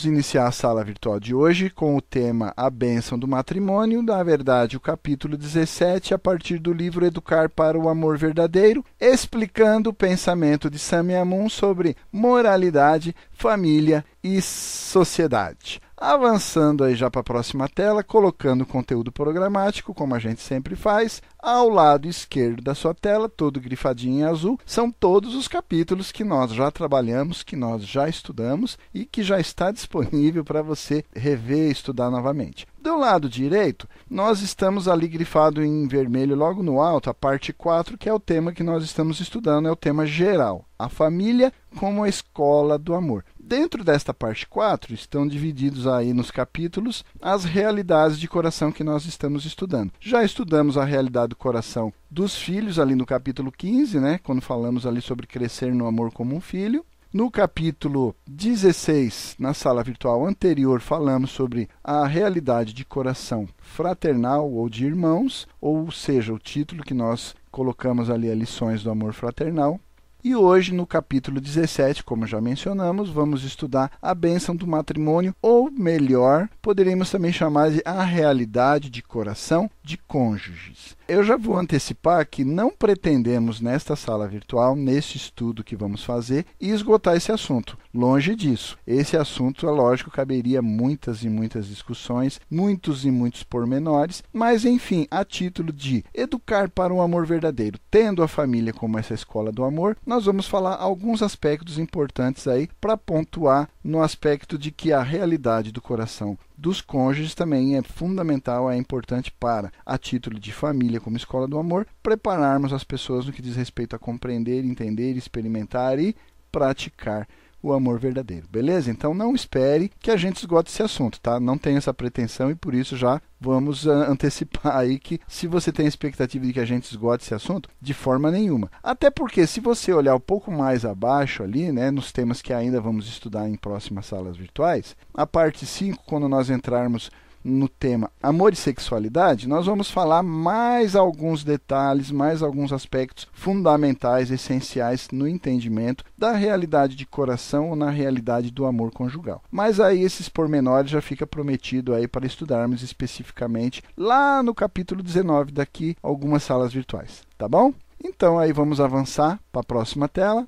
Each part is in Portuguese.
Vamos iniciar a sala virtual de hoje com o tema A Bênção do Matrimônio, na verdade, o capítulo 17, a partir do livro Educar para o Amor Verdadeiro, explicando o pensamento de Samiamun sobre moralidade, família e sociedade. Avançando aí já para a próxima tela, colocando o conteúdo programático, como a gente sempre faz, ao lado esquerdo da sua tela, todo grifadinho em azul, são todos os capítulos que nós já trabalhamos, que nós já estudamos e que já está disponível para você rever e estudar novamente. Do lado direito, nós estamos ali grifado em vermelho logo no alto, a parte 4, que é o tema que nós estamos estudando, é o tema geral, a família como a escola do amor. Dentro desta parte 4 estão divididos aí nos capítulos as realidades de coração que nós estamos estudando. Já estudamos a realidade do coração dos filhos ali no capítulo 15, né, quando falamos ali sobre crescer no amor como um filho. No capítulo 16, na sala virtual anterior, falamos sobre a realidade de coração fraternal ou de irmãos, ou seja, o título que nós colocamos ali, a lições do amor fraternal. E hoje, no capítulo 17, como já mencionamos, vamos estudar a bênção do matrimônio, ou melhor, poderíamos também chamar de a realidade de coração de cônjuges. Eu já vou antecipar que não pretendemos, nesta sala virtual, neste estudo que vamos fazer, esgotar esse assunto. Longe disso. Esse assunto, é lógico, caberia muitas e muitas discussões, muitos e muitos pormenores, mas, enfim, a título de educar para um amor verdadeiro, tendo a família como essa escola do amor, nós vamos falar alguns aspectos importantes aí para pontuar no aspecto de que a realidade do coração dos cônjuges também é fundamental, é importante para, a título de família como escola do amor, prepararmos as pessoas no que diz respeito a compreender, entender, experimentar e praticar o amor verdadeiro. Beleza? Então não espere que a gente esgote esse assunto, tá? Não tenho essa pretensão e por isso já vamos uh, antecipar aí que se você tem expectativa de que a gente esgote esse assunto, de forma nenhuma. Até porque se você olhar um pouco mais abaixo ali, né, nos temas que ainda vamos estudar em próximas salas virtuais, a parte 5, quando nós entrarmos no tema amor e sexualidade, nós vamos falar mais alguns detalhes, mais alguns aspectos fundamentais, essenciais no entendimento da realidade de coração ou na realidade do amor conjugal. Mas aí esses pormenores já fica prometido aí para estudarmos especificamente lá no capítulo 19 daqui algumas salas virtuais, tá bom? Então aí vamos avançar para a próxima tela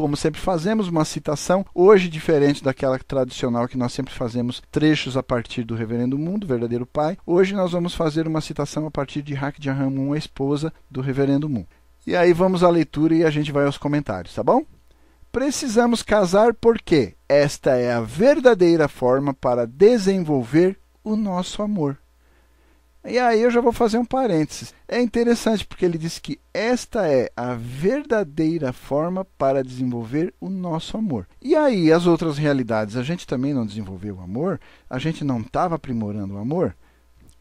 como sempre fazemos, uma citação, hoje diferente daquela tradicional que nós sempre fazemos trechos a partir do Reverendo Mundo, verdadeiro pai. Hoje nós vamos fazer uma citação a partir de Hak Jahamun, a esposa do Reverendo Moon. E aí vamos à leitura e a gente vai aos comentários, tá bom? Precisamos casar porque esta é a verdadeira forma para desenvolver o nosso amor. E aí eu já vou fazer um parênteses. É interessante porque ele diz que esta é a verdadeira forma para desenvolver o nosso amor. E aí as outras realidades, a gente também não desenvolveu o amor? A gente não estava aprimorando o amor?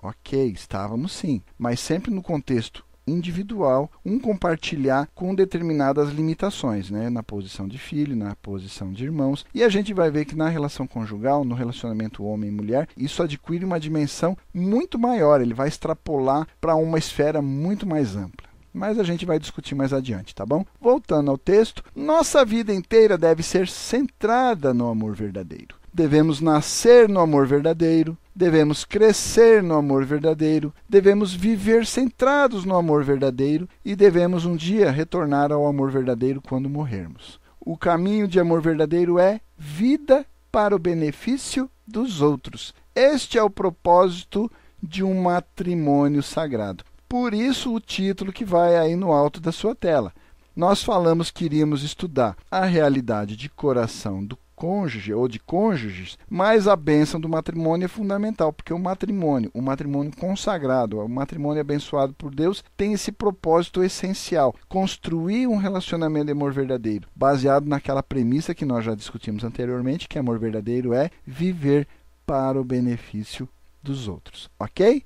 Ok, estávamos sim, mas sempre no contexto individual, um compartilhar com determinadas limitações, né? na posição de filho, na posição de irmãos. E a gente vai ver que na relação conjugal, no relacionamento homem e mulher, isso adquire uma dimensão muito maior, ele vai extrapolar para uma esfera muito mais ampla mas a gente vai discutir mais adiante, tá bom? Voltando ao texto, nossa vida inteira deve ser centrada no amor verdadeiro. Devemos nascer no amor verdadeiro, devemos crescer no amor verdadeiro, devemos viver centrados no amor verdadeiro e devemos um dia retornar ao amor verdadeiro quando morrermos. O caminho de amor verdadeiro é vida para o benefício dos outros. Este é o propósito de um matrimônio sagrado. Por isso, o título que vai aí no alto da sua tela. Nós falamos que iríamos estudar a realidade de coração do cônjuge ou de cônjuges, mas a bênção do matrimônio é fundamental, porque o matrimônio, o matrimônio consagrado, o matrimônio abençoado por Deus, tem esse propósito essencial: construir um relacionamento de amor verdadeiro, baseado naquela premissa que nós já discutimos anteriormente, que amor verdadeiro é viver para o benefício dos outros. Ok?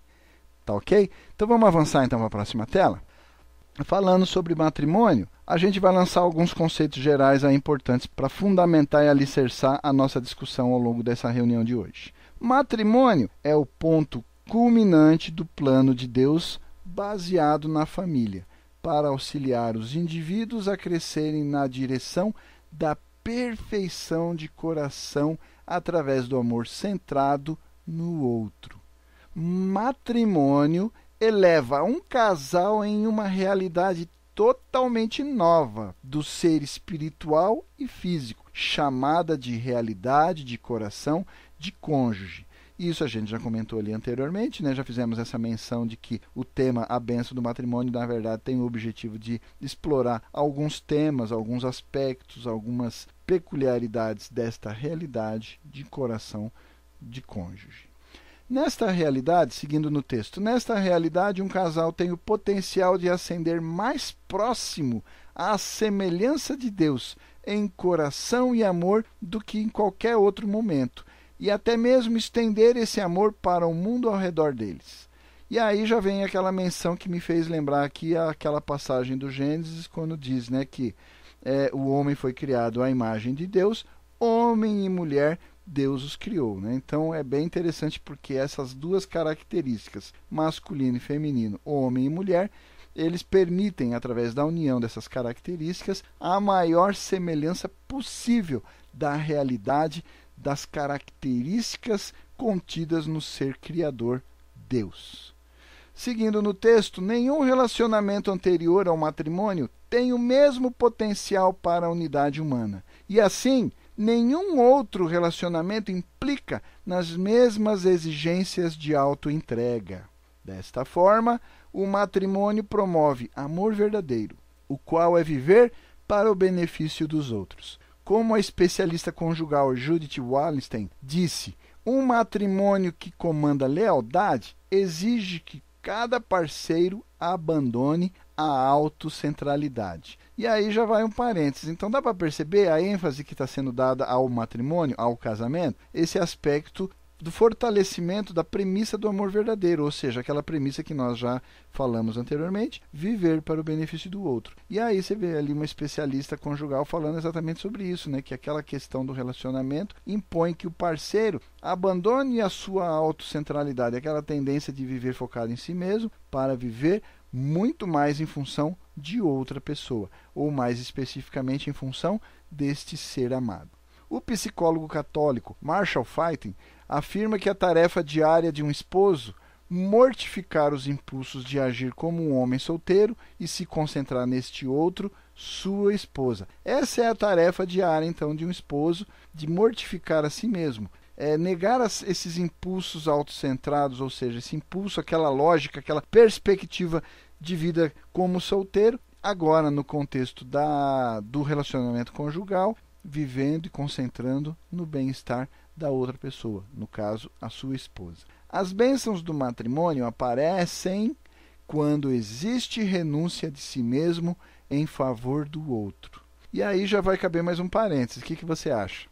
Tá ok? Então vamos avançar então para a próxima tela. Falando sobre matrimônio, a gente vai lançar alguns conceitos gerais aí importantes para fundamentar e alicerçar a nossa discussão ao longo dessa reunião de hoje. Matrimônio é o ponto culminante do plano de Deus baseado na família, para auxiliar os indivíduos a crescerem na direção da perfeição de coração através do amor centrado no outro. Matrimônio eleva um casal em uma realidade totalmente nova do ser espiritual e físico, chamada de realidade de coração de cônjuge. Isso a gente já comentou ali anteriormente, né? já fizemos essa menção de que o tema A Benção do Matrimônio, na verdade, tem o objetivo de explorar alguns temas, alguns aspectos, algumas peculiaridades desta realidade de coração de cônjuge. Nesta realidade, seguindo no texto, nesta realidade, um casal tem o potencial de ascender mais próximo à semelhança de Deus em coração e amor do que em qualquer outro momento, e até mesmo estender esse amor para o mundo ao redor deles. E aí já vem aquela menção que me fez lembrar aqui aquela passagem do Gênesis, quando diz né, que é, o homem foi criado à imagem de Deus, homem e mulher Deus os criou. Né? Então é bem interessante porque essas duas características, masculino e feminino, homem e mulher, eles permitem, através da união dessas características, a maior semelhança possível da realidade das características contidas no ser criador Deus. Seguindo no texto, nenhum relacionamento anterior ao matrimônio tem o mesmo potencial para a unidade humana. E assim, nenhum outro relacionamento implica nas mesmas exigências de autoentrega. Desta forma, o matrimônio promove amor verdadeiro, o qual é viver para o benefício dos outros. Como a especialista conjugal Judith Wallenstein disse, um matrimônio que comanda lealdade exige que cada parceiro abandone a autocentralidade. E aí já vai um parênteses. Então dá para perceber a ênfase que está sendo dada ao matrimônio, ao casamento, esse aspecto do fortalecimento da premissa do amor verdadeiro, ou seja, aquela premissa que nós já falamos anteriormente, viver para o benefício do outro. E aí você vê ali uma especialista conjugal falando exatamente sobre isso, né, que aquela questão do relacionamento impõe que o parceiro abandone a sua autocentralidade, aquela tendência de viver focado em si mesmo, para viver muito mais em função de outra pessoa, ou mais especificamente em função deste ser amado. O psicólogo católico Marshall Fighting afirma que a tarefa diária de um esposo mortificar os impulsos de agir como um homem solteiro e se concentrar neste outro, sua esposa. Essa é a tarefa diária, então, de um esposo, de mortificar a si mesmo. É negar as, esses impulsos autocentrados, ou seja, esse impulso, aquela lógica, aquela perspectiva de vida como solteiro, agora no contexto da, do relacionamento conjugal, vivendo e concentrando no bem-estar da outra pessoa, no caso, a sua esposa. As bênçãos do matrimônio aparecem quando existe renúncia de si mesmo em favor do outro. E aí já vai caber mais um parênteses. O que, que você acha?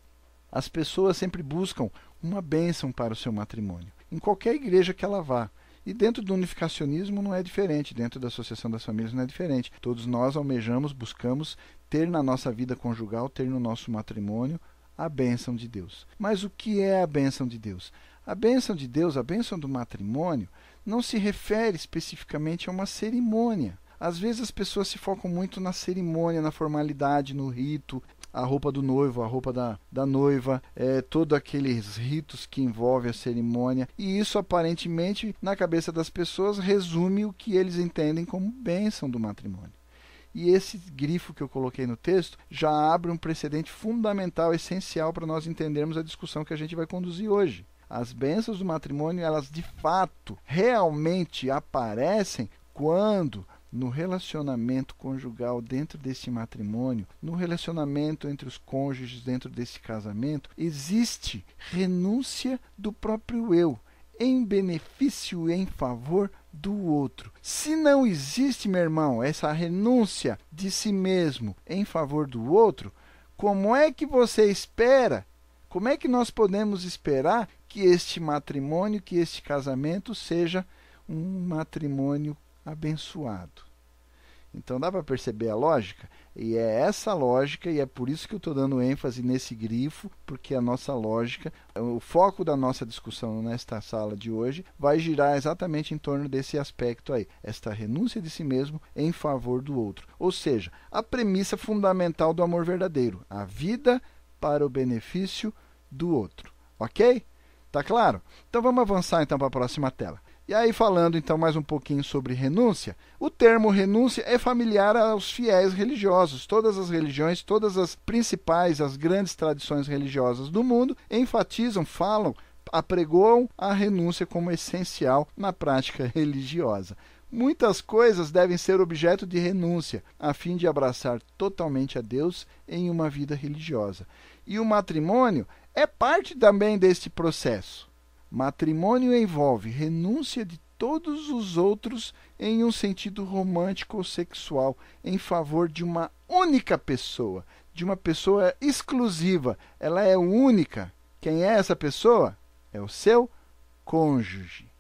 As pessoas sempre buscam uma bênção para o seu matrimônio, em qualquer igreja que ela vá. E dentro do unificacionismo não é diferente, dentro da Associação das Famílias não é diferente. Todos nós almejamos, buscamos ter na nossa vida conjugal, ter no nosso matrimônio a bênção de Deus. Mas o que é a bênção de Deus? A bênção de Deus, a bênção do matrimônio, não se refere especificamente a uma cerimônia. Às vezes as pessoas se focam muito na cerimônia, na formalidade, no rito, a roupa do noivo, a roupa da, da noiva, é, todos aqueles ritos que envolvem a cerimônia. E isso aparentemente, na cabeça das pessoas, resume o que eles entendem como bênção do matrimônio. E esse grifo que eu coloquei no texto já abre um precedente fundamental, essencial para nós entendermos a discussão que a gente vai conduzir hoje. As bênçãos do matrimônio, elas de fato, realmente aparecem quando no relacionamento conjugal dentro deste matrimônio, no relacionamento entre os cônjuges dentro desse casamento, existe renúncia do próprio eu em benefício e em favor do outro. Se não existe, meu irmão, essa renúncia de si mesmo em favor do outro, como é que você espera? Como é que nós podemos esperar que este matrimônio, que este casamento seja um matrimônio abençoado? Então dá para perceber a lógica? E é essa lógica, e é por isso que eu estou dando ênfase nesse grifo, porque a nossa lógica, o foco da nossa discussão nesta sala de hoje, vai girar exatamente em torno desse aspecto aí, esta renúncia de si mesmo em favor do outro. Ou seja, a premissa fundamental do amor verdadeiro, a vida para o benefício do outro. Ok? Tá claro? Então vamos avançar então para a próxima tela. E aí, falando então mais um pouquinho sobre renúncia, o termo renúncia é familiar aos fiéis religiosos. Todas as religiões, todas as principais, as grandes tradições religiosas do mundo enfatizam, falam, apregoam a renúncia como essencial na prática religiosa. Muitas coisas devem ser objeto de renúncia, a fim de abraçar totalmente a Deus em uma vida religiosa. E o matrimônio é parte também deste processo. Matrimônio envolve renúncia de todos os outros em um sentido romântico ou sexual em favor de uma única pessoa, de uma pessoa exclusiva. Ela é única. Quem é essa pessoa? É o seu cônjuge.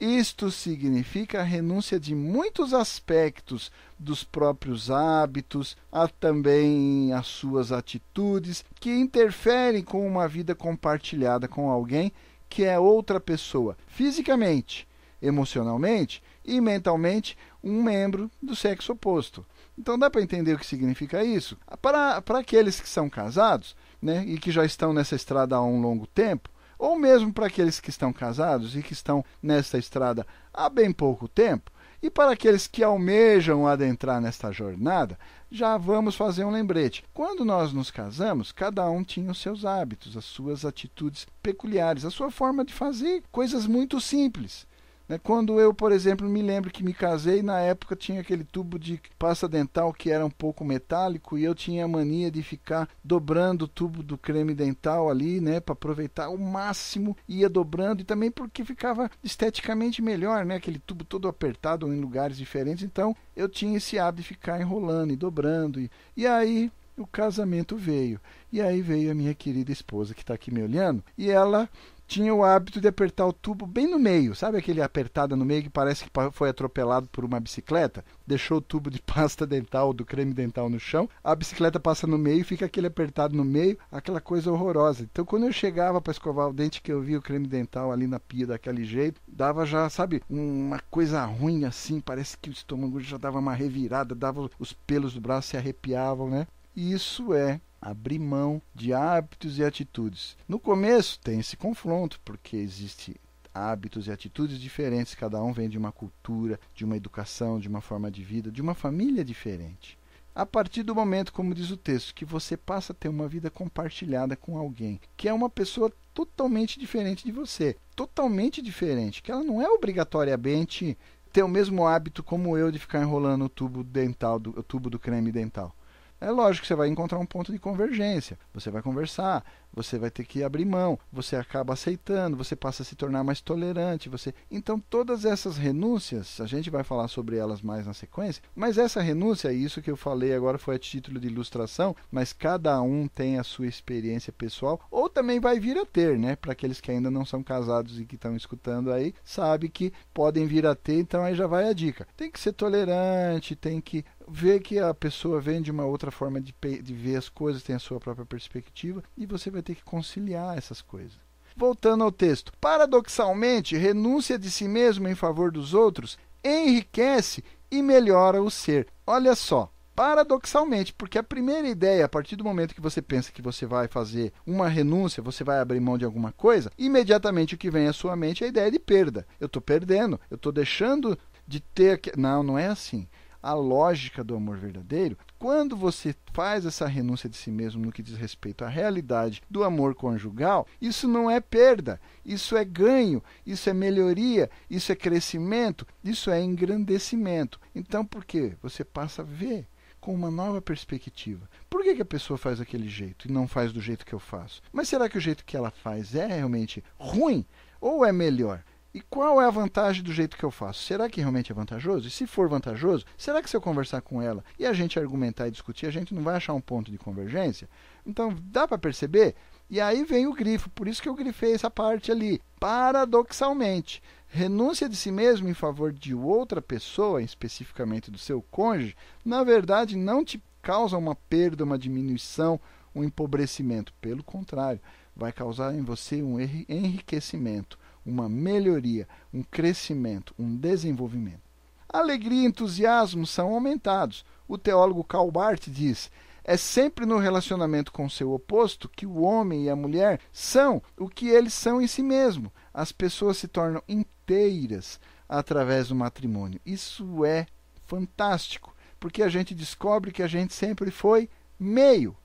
Isto significa a renúncia de muitos aspectos dos próprios hábitos, há também as suas atitudes que interferem com uma vida compartilhada com alguém que é outra pessoa, fisicamente, emocionalmente e mentalmente, um membro do sexo oposto. Então dá para entender o que significa isso? Para, para aqueles que são casados né, e que já estão nessa estrada há um longo tempo, ou mesmo para aqueles que estão casados e que estão nesta estrada há bem pouco tempo, e para aqueles que almejam adentrar nesta jornada, já vamos fazer um lembrete. Quando nós nos casamos, cada um tinha os seus hábitos, as suas atitudes peculiares, a sua forma de fazer coisas muito simples. Né? Quando eu, por exemplo, me lembro que me casei, na época tinha aquele tubo de pasta dental que era um pouco metálico e eu tinha a mania de ficar dobrando o tubo do creme dental ali, né, para aproveitar o máximo, ia dobrando e também porque ficava esteticamente melhor, né, aquele tubo todo apertado em lugares diferentes. Então, eu tinha esse hábito de ficar enrolando e dobrando e, e aí o casamento veio. E aí veio a minha querida esposa que está aqui me olhando e ela tinha o hábito de apertar o tubo bem no meio, sabe aquele apertada no meio que parece que foi atropelado por uma bicicleta? Deixou o tubo de pasta dental, do creme dental no chão, a bicicleta passa no meio, fica aquele apertado no meio, aquela coisa horrorosa. Então quando eu chegava para escovar o dente que eu via o creme dental ali na pia daquele jeito, dava já, sabe, uma coisa ruim assim, parece que o estômago já dava uma revirada, dava os pelos do braço se arrepiavam, né? Isso é abrir mão de hábitos e atitudes. No começo tem esse confronto, porque existe hábitos e atitudes diferentes, cada um vem de uma cultura, de uma educação, de uma forma de vida, de uma família diferente. A partir do momento, como diz o texto, que você passa a ter uma vida compartilhada com alguém, que é uma pessoa totalmente diferente de você, totalmente diferente, que ela não é obrigatoriamente ter o mesmo hábito como eu de ficar enrolando o tubo dental, do, o tubo do creme dental. É lógico que você vai encontrar um ponto de convergência. Você vai conversar, você vai ter que abrir mão, você acaba aceitando, você passa a se tornar mais tolerante, você. Então todas essas renúncias, a gente vai falar sobre elas mais na sequência, mas essa renúncia, isso que eu falei agora foi a título de ilustração, mas cada um tem a sua experiência pessoal ou também vai vir a ter, né? Para aqueles que ainda não são casados e que estão escutando aí, sabe que podem vir a ter, então aí já vai a dica. Tem que ser tolerante, tem que ver que a pessoa vem de uma outra forma de, de ver as coisas, tem a sua própria perspectiva, e você vai ter que conciliar essas coisas. Voltando ao texto, paradoxalmente, renúncia de si mesmo em favor dos outros enriquece e melhora o ser. Olha só, paradoxalmente, porque a primeira ideia, a partir do momento que você pensa que você vai fazer uma renúncia, você vai abrir mão de alguma coisa, imediatamente o que vem à sua mente é a ideia de perda. Eu estou perdendo, eu estou deixando de ter. Não, não é assim a lógica do amor verdadeiro, quando você faz essa renúncia de si mesmo no que diz respeito à realidade do amor conjugal, isso não é perda, isso é ganho, isso é melhoria, isso é crescimento, isso é engrandecimento. Então, por quê? Você passa a ver com uma nova perspectiva. Por que, que, a pessoa faz daquele jeito e não faz do jeito que eu faço? Mas será que o jeito que ela faz é realmente ruim ou é melhor? E qual é a vantagem do jeito que eu faço? Será que realmente é vantajoso? E se for vantajoso, será que se eu conversar com ela e a gente argumentar e discutir, a gente não vai achar um ponto de convergência? Então, dá para perceber? E aí vem o grifo, por isso que eu grifei essa parte ali. Paradoxalmente, renúncia de si mesmo em favor de outra pessoa, especificamente do seu cônjuge, na verdade não te causa uma perda, uma diminuição, um empobrecimento. Pelo contrário, vai causar em você um enriquecimento uma melhoria, um crescimento, um desenvolvimento. Alegria e entusiasmo são aumentados. O teólogo Karl Barth diz: É sempre no relacionamento com seu oposto que o homem e a mulher são o que eles são em si mesmo. As pessoas se tornam inteiras através do matrimônio. Isso é fantástico, porque a gente descobre que a gente sempre foi meio.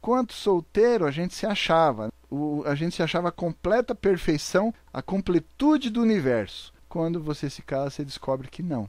Quanto solteiro a gente se achava, o, a gente se achava a completa perfeição, a completude do universo. Quando você se casa, você descobre que não.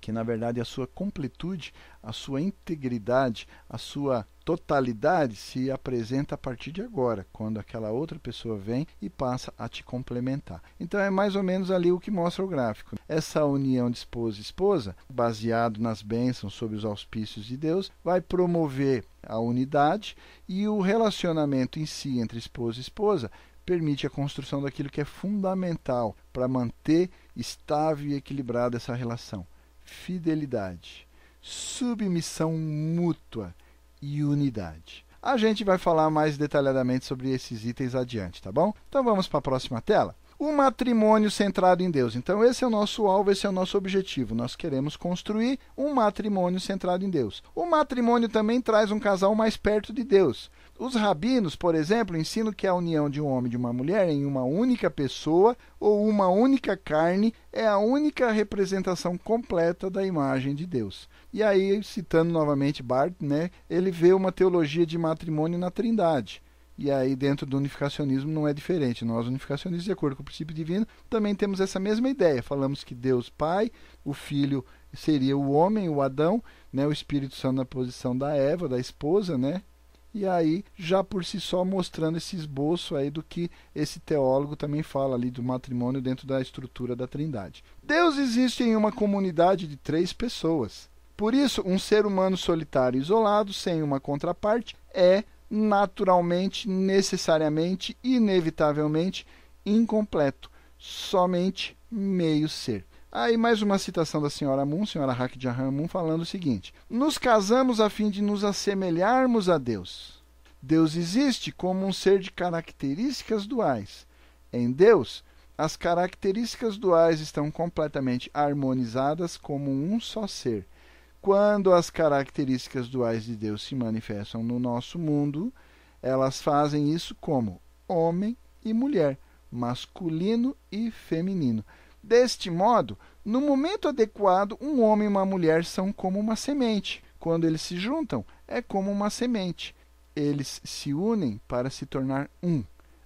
Que na verdade a sua completude, a sua integridade, a sua totalidade se apresenta a partir de agora, quando aquela outra pessoa vem e passa a te complementar. Então é mais ou menos ali o que mostra o gráfico. Essa união de esposa e esposa, baseado nas bênçãos sob os auspícios de Deus, vai promover a unidade e o relacionamento em si entre esposa e esposa permite a construção daquilo que é fundamental para manter estável e equilibrada essa relação: fidelidade, submissão mútua e unidade. A gente vai falar mais detalhadamente sobre esses itens adiante, tá bom? Então vamos para a próxima tela. O matrimônio centrado em Deus. Então, esse é o nosso alvo, esse é o nosso objetivo. Nós queremos construir um matrimônio centrado em Deus. O matrimônio também traz um casal mais perto de Deus. Os rabinos, por exemplo, ensinam que a união de um homem e de uma mulher em uma única pessoa ou uma única carne é a única representação completa da imagem de Deus. E aí, citando novamente Barth, né, ele vê uma teologia de matrimônio na Trindade. E aí, dentro do unificacionismo, não é diferente. Nós, unificacionistas, de acordo com o princípio divino, também temos essa mesma ideia. Falamos que Deus Pai, o Filho seria o homem, o Adão, né, o Espírito Santo na posição da Eva, da esposa, né, e aí já por si só mostrando esse esboço aí do que esse teólogo também fala ali do matrimônio dentro da estrutura da Trindade. Deus existe em uma comunidade de três pessoas. Por isso, um ser humano solitário isolado, sem uma contraparte, é naturalmente, necessariamente, inevitavelmente incompleto, somente meio ser. Aí mais uma citação da senhora Moon, senhora Hak Jahan Moon, falando o seguinte: Nos casamos a fim de nos assemelharmos a Deus. Deus existe como um ser de características duais. Em Deus, as características duais estão completamente harmonizadas como um só ser. Quando as características duais de Deus se manifestam no nosso mundo, elas fazem isso como homem e mulher, masculino e feminino. Deste modo, no momento adequado, um homem e uma mulher são como uma semente. Quando eles se juntam, é como uma semente. Eles se unem para se tornar um.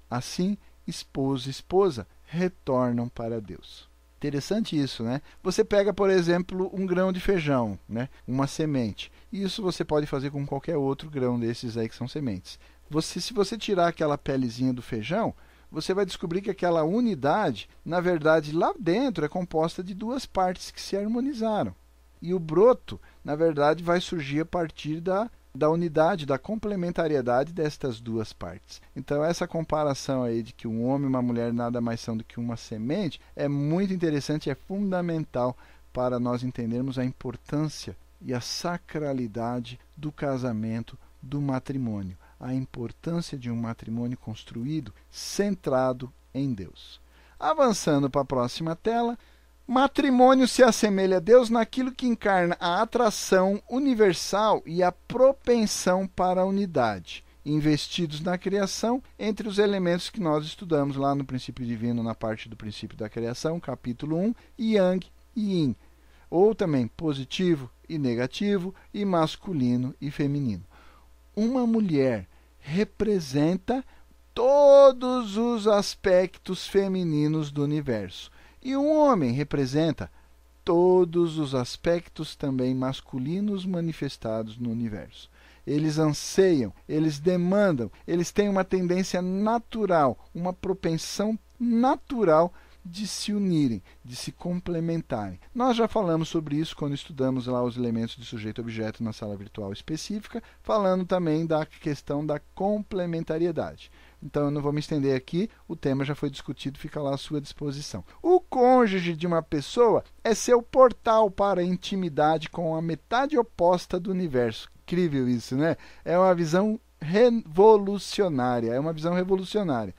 Assim, esposo e esposa retornam para Deus. Interessante isso, né? Você pega, por exemplo, um grão de feijão, né? Uma semente. Isso você pode fazer com qualquer outro grão desses aí que são sementes. Você, se você tirar aquela pelezinha do feijão, você vai descobrir que aquela unidade, na verdade, lá dentro é composta de duas partes que se harmonizaram. E o broto, na verdade, vai surgir a partir da, da unidade, da complementariedade destas duas partes. Então, essa comparação aí de que um homem e uma mulher nada mais são do que uma semente é muito interessante, é fundamental para nós entendermos a importância e a sacralidade do casamento, do matrimônio a importância de um matrimônio construído centrado em Deus. Avançando para a próxima tela, matrimônio se assemelha a Deus naquilo que encarna a atração universal e a propensão para a unidade, investidos na criação entre os elementos que nós estudamos lá no princípio divino, na parte do princípio da criação, capítulo 1, Yang e Yin, ou também positivo e negativo, e masculino e feminino. Uma mulher representa todos os aspectos femininos do universo. E um homem representa todos os aspectos também masculinos manifestados no universo. Eles anseiam, eles demandam, eles têm uma tendência natural, uma propensão natural de se unirem, de se complementarem. Nós já falamos sobre isso quando estudamos lá os elementos de sujeito-objeto na sala virtual específica, falando também da questão da complementariedade. Então eu não vou me estender aqui, o tema já foi discutido, fica lá à sua disposição. O cônjuge de uma pessoa é seu portal para a intimidade com a metade oposta do universo. Incrível isso, né? É uma visão revolucionária, é uma visão revolucionária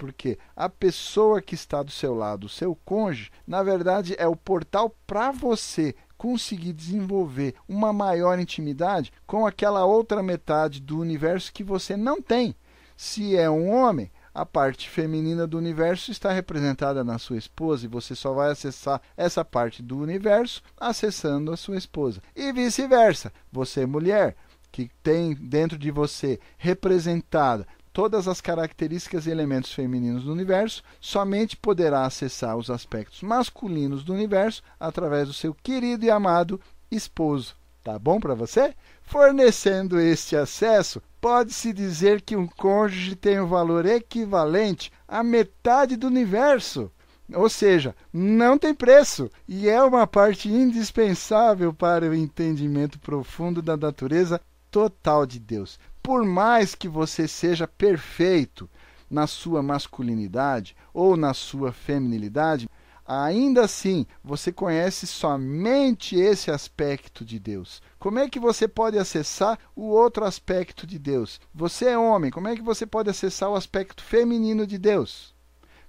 porque a pessoa que está do seu lado, o seu cônjuge, na verdade é o portal para você conseguir desenvolver uma maior intimidade com aquela outra metade do universo que você não tem. Se é um homem, a parte feminina do universo está representada na sua esposa e você só vai acessar essa parte do universo acessando a sua esposa. E vice-versa. Você, mulher, que tem dentro de você representada todas as características e elementos femininos do universo, somente poderá acessar os aspectos masculinos do universo através do seu querido e amado esposo. Tá bom para você? Fornecendo este acesso, pode-se dizer que um cônjuge tem um valor equivalente à metade do universo. Ou seja, não tem preço e é uma parte indispensável para o entendimento profundo da natureza total de Deus. Por mais que você seja perfeito na sua masculinidade ou na sua feminilidade, ainda assim você conhece somente esse aspecto de Deus. Como é que você pode acessar o outro aspecto de Deus? Você é homem, como é que você pode acessar o aspecto feminino de Deus?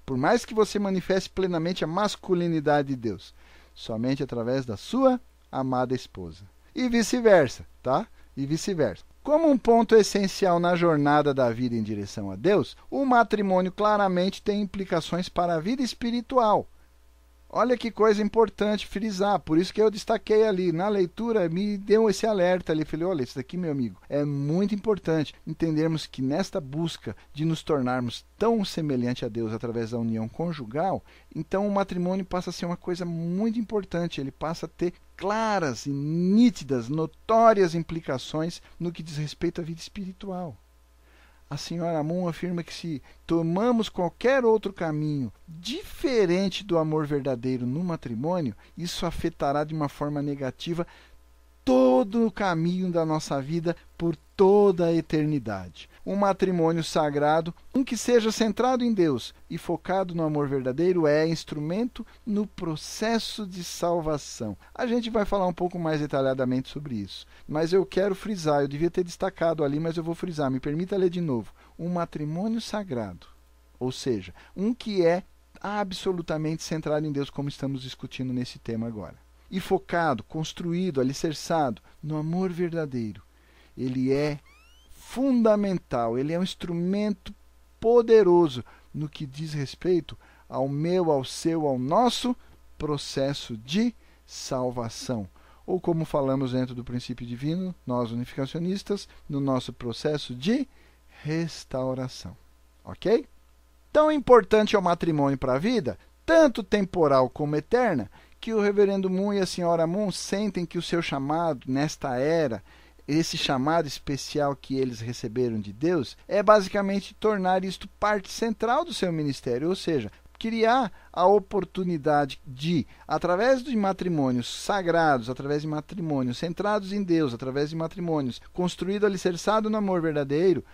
Por mais que você manifeste plenamente a masculinidade de Deus, somente através da sua amada esposa. E vice-versa, tá? E vice-versa. Como um ponto essencial na jornada da vida em direção a Deus, o matrimônio claramente tem implicações para a vida espiritual. Olha que coisa importante frisar, por isso que eu destaquei ali na leitura, me deu esse alerta ali, falei, olha, isso daqui, meu amigo, é muito importante entendermos que nesta busca de nos tornarmos tão semelhante a Deus através da união conjugal, então o matrimônio passa a ser uma coisa muito importante, ele passa a ter claras e nítidas, notórias implicações no que diz respeito à vida espiritual a senhora Moon afirma que se tomamos qualquer outro caminho diferente do amor verdadeiro no matrimônio, isso afetará de uma forma negativa todo o caminho da nossa vida por toda a eternidade um matrimônio sagrado, um que seja centrado em Deus e focado no amor verdadeiro, é instrumento no processo de salvação. A gente vai falar um pouco mais detalhadamente sobre isso, mas eu quero frisar, eu devia ter destacado ali, mas eu vou frisar, me permita ler de novo. Um matrimônio sagrado, ou seja, um que é absolutamente centrado em Deus, como estamos discutindo nesse tema agora. E focado, construído, alicerçado no amor verdadeiro. Ele é fundamental, ele é um instrumento poderoso no que diz respeito ao meu, ao seu, ao nosso processo de salvação. Ou como falamos dentro do princípio divino, nós unificacionistas, no nosso processo de restauração. Ok? Tão importante é o matrimônio para a vida, tanto temporal como eterna, que o reverendo Moon e a senhora Moon sentem que o seu chamado nesta era esse chamado especial que eles receberam de Deus é basicamente tornar isto parte central do seu ministério, ou seja, criar a oportunidade de, através de matrimônios sagrados, através de matrimônios centrados em Deus, através de matrimônios construído alicerçado no amor verdadeiro,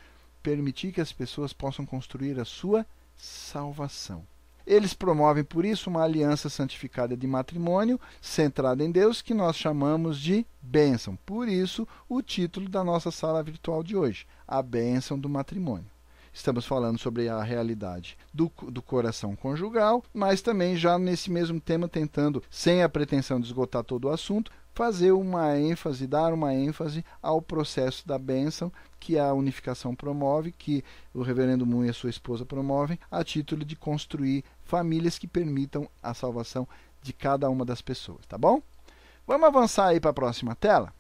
permitir que as pessoas possam construir a sua salvação. Eles promovem, por isso, uma aliança santificada de matrimônio, centrada em Deus, que nós chamamos de bênção. Por isso, o título da nossa sala virtual de hoje, A Bênção do Matrimônio. Estamos falando sobre a realidade do, do coração conjugal, mas também já nesse mesmo tema, tentando, sem a pretensão de esgotar todo o assunto, fazer uma ênfase, dar uma ênfase ao processo da bênção que a unificação promove, que o reverendo Moon e a sua esposa promovem, a título de construir famílias que permitam a salvação de cada uma das pessoas, tá bom? Vamos avançar aí para a próxima tela?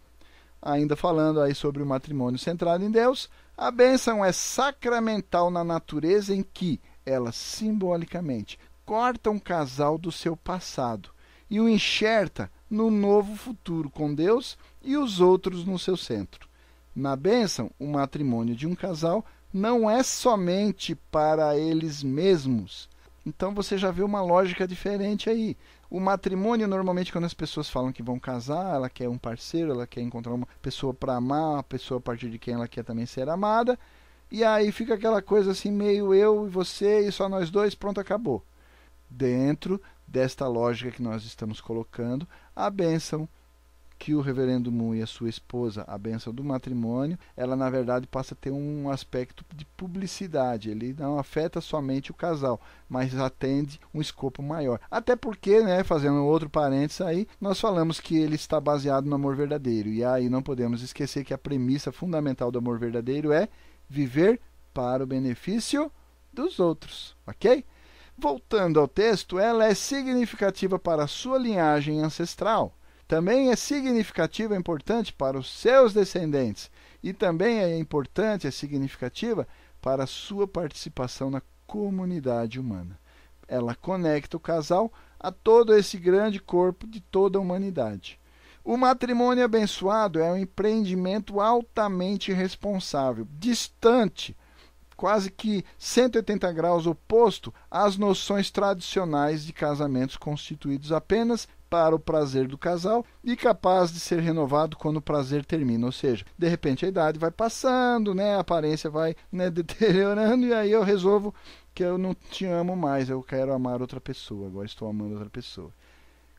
Ainda falando aí sobre o matrimônio centrado em Deus, a bênção é sacramental na natureza em que ela simbolicamente corta um casal do seu passado e o enxerta no novo futuro com Deus e os outros no seu centro. Na bênção, o matrimônio de um casal não é somente para eles mesmos. Então você já vê uma lógica diferente aí. O matrimônio, normalmente, quando as pessoas falam que vão casar, ela quer um parceiro, ela quer encontrar uma pessoa para amar, uma pessoa a partir de quem ela quer também ser amada. E aí fica aquela coisa assim, meio eu e você e só nós dois, pronto, acabou. Dentro desta lógica que nós estamos colocando, a bênção que o reverendo Moon e a sua esposa, a benção do matrimônio, ela na verdade passa a ter um aspecto de publicidade. Ele não afeta somente o casal, mas atende um escopo maior. Até porque, né, fazendo outro parênteses aí, nós falamos que ele está baseado no amor verdadeiro. E aí não podemos esquecer que a premissa fundamental do amor verdadeiro é viver para o benefício dos outros, ok? Voltando ao texto, ela é significativa para a sua linhagem ancestral. Também é significativa e importante para os seus descendentes. E também é importante, é significativa para a sua participação na comunidade humana. Ela conecta o casal a todo esse grande corpo de toda a humanidade. O matrimônio abençoado é um empreendimento altamente responsável, distante quase que 180 graus oposto às noções tradicionais de casamentos constituídos apenas para o prazer do casal e capaz de ser renovado quando o prazer termina, ou seja, de repente a idade vai passando, né, a aparência vai né, deteriorando e aí eu resolvo que eu não te amo mais, eu quero amar outra pessoa, agora estou amando outra pessoa.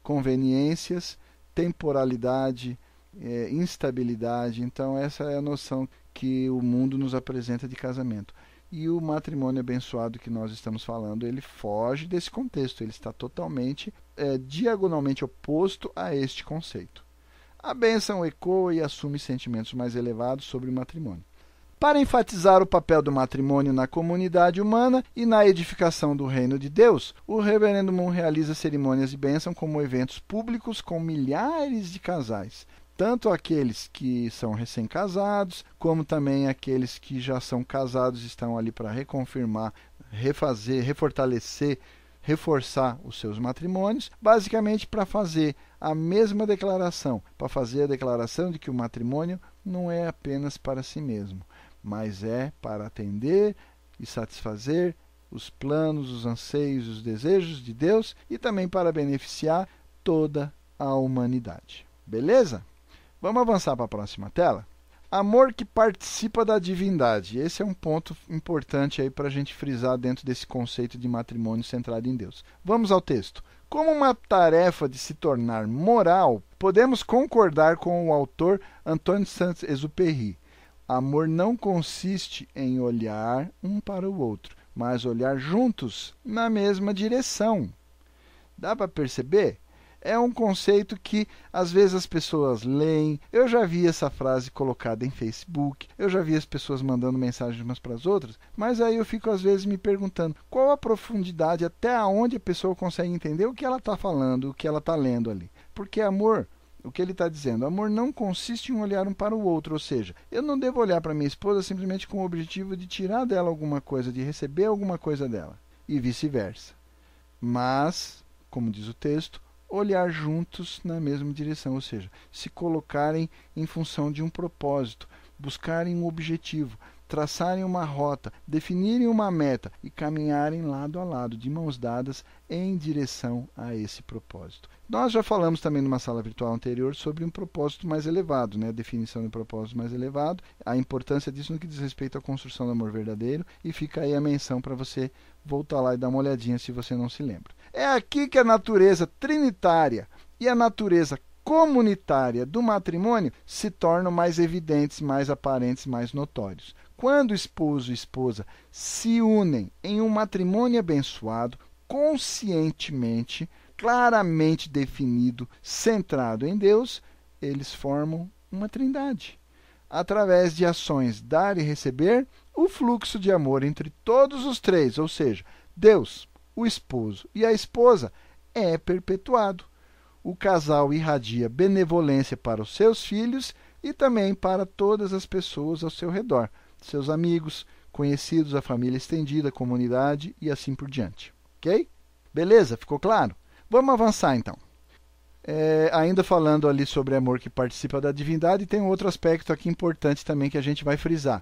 Conveniências, temporalidade, é, instabilidade, então essa é a noção que o mundo nos apresenta de casamento. E o matrimônio abençoado que nós estamos falando, ele foge desse contexto, ele está totalmente é, diagonalmente oposto a este conceito. A bênção ecoa e assume sentimentos mais elevados sobre o matrimônio. Para enfatizar o papel do matrimônio na comunidade humana e na edificação do reino de Deus, o Reverendo Moon realiza cerimônias de bênção como eventos públicos com milhares de casais tanto aqueles que são recém-casados, como também aqueles que já são casados estão ali para reconfirmar, refazer, refortalecer, reforçar os seus matrimônios, basicamente para fazer a mesma declaração, para fazer a declaração de que o matrimônio não é apenas para si mesmo, mas é para atender e satisfazer os planos, os anseios, os desejos de Deus e também para beneficiar toda a humanidade. Beleza? Vamos avançar para a próxima tela? Amor que participa da divindade. Esse é um ponto importante aí para a gente frisar dentro desse conceito de matrimônio centrado em Deus. Vamos ao texto. Como uma tarefa de se tornar moral, podemos concordar com o autor Antoine Saint-Exupéry. Amor não consiste em olhar um para o outro, mas olhar juntos na mesma direção. Dá para perceber? É um conceito que às vezes as pessoas leem. Eu já vi essa frase colocada em Facebook, eu já vi as pessoas mandando mensagens umas para as outras, mas aí eu fico às vezes me perguntando qual a profundidade, até onde a pessoa consegue entender o que ela está falando, o que ela está lendo ali. Porque amor, o que ele está dizendo, amor não consiste em olhar um para o outro, ou seja, eu não devo olhar para minha esposa simplesmente com o objetivo de tirar dela alguma coisa, de receber alguma coisa dela, e vice-versa. Mas, como diz o texto, olhar juntos na mesma direção, ou seja, se colocarem em função de um propósito, buscarem um objetivo, traçarem uma rota, definirem uma meta e caminharem lado a lado, de mãos dadas, em direção a esse propósito. Nós já falamos também numa sala virtual anterior sobre um propósito mais elevado, né? a definição de um propósito mais elevado, a importância disso no que diz respeito à construção do amor verdadeiro, e fica aí a menção para você voltar lá e dar uma olhadinha se você não se lembra. É aqui que a natureza trinitária e a natureza comunitária do matrimônio se tornam mais evidentes, mais aparentes, mais notórios. Quando esposo e esposa se unem em um matrimônio abençoado, conscientemente, claramente definido, centrado em Deus, eles formam uma trindade. Através de ações dar e receber, o fluxo de amor entre todos os três, ou seja, Deus, o esposo e a esposa, é perpetuado. O casal irradia benevolência para os seus filhos e também para todas as pessoas ao seu redor, seus amigos, conhecidos, a família estendida, a comunidade e assim por diante. Ok? Beleza? Ficou claro? Vamos avançar então. É, ainda falando ali sobre amor que participa da divindade, tem um outro aspecto aqui importante também que a gente vai frisar.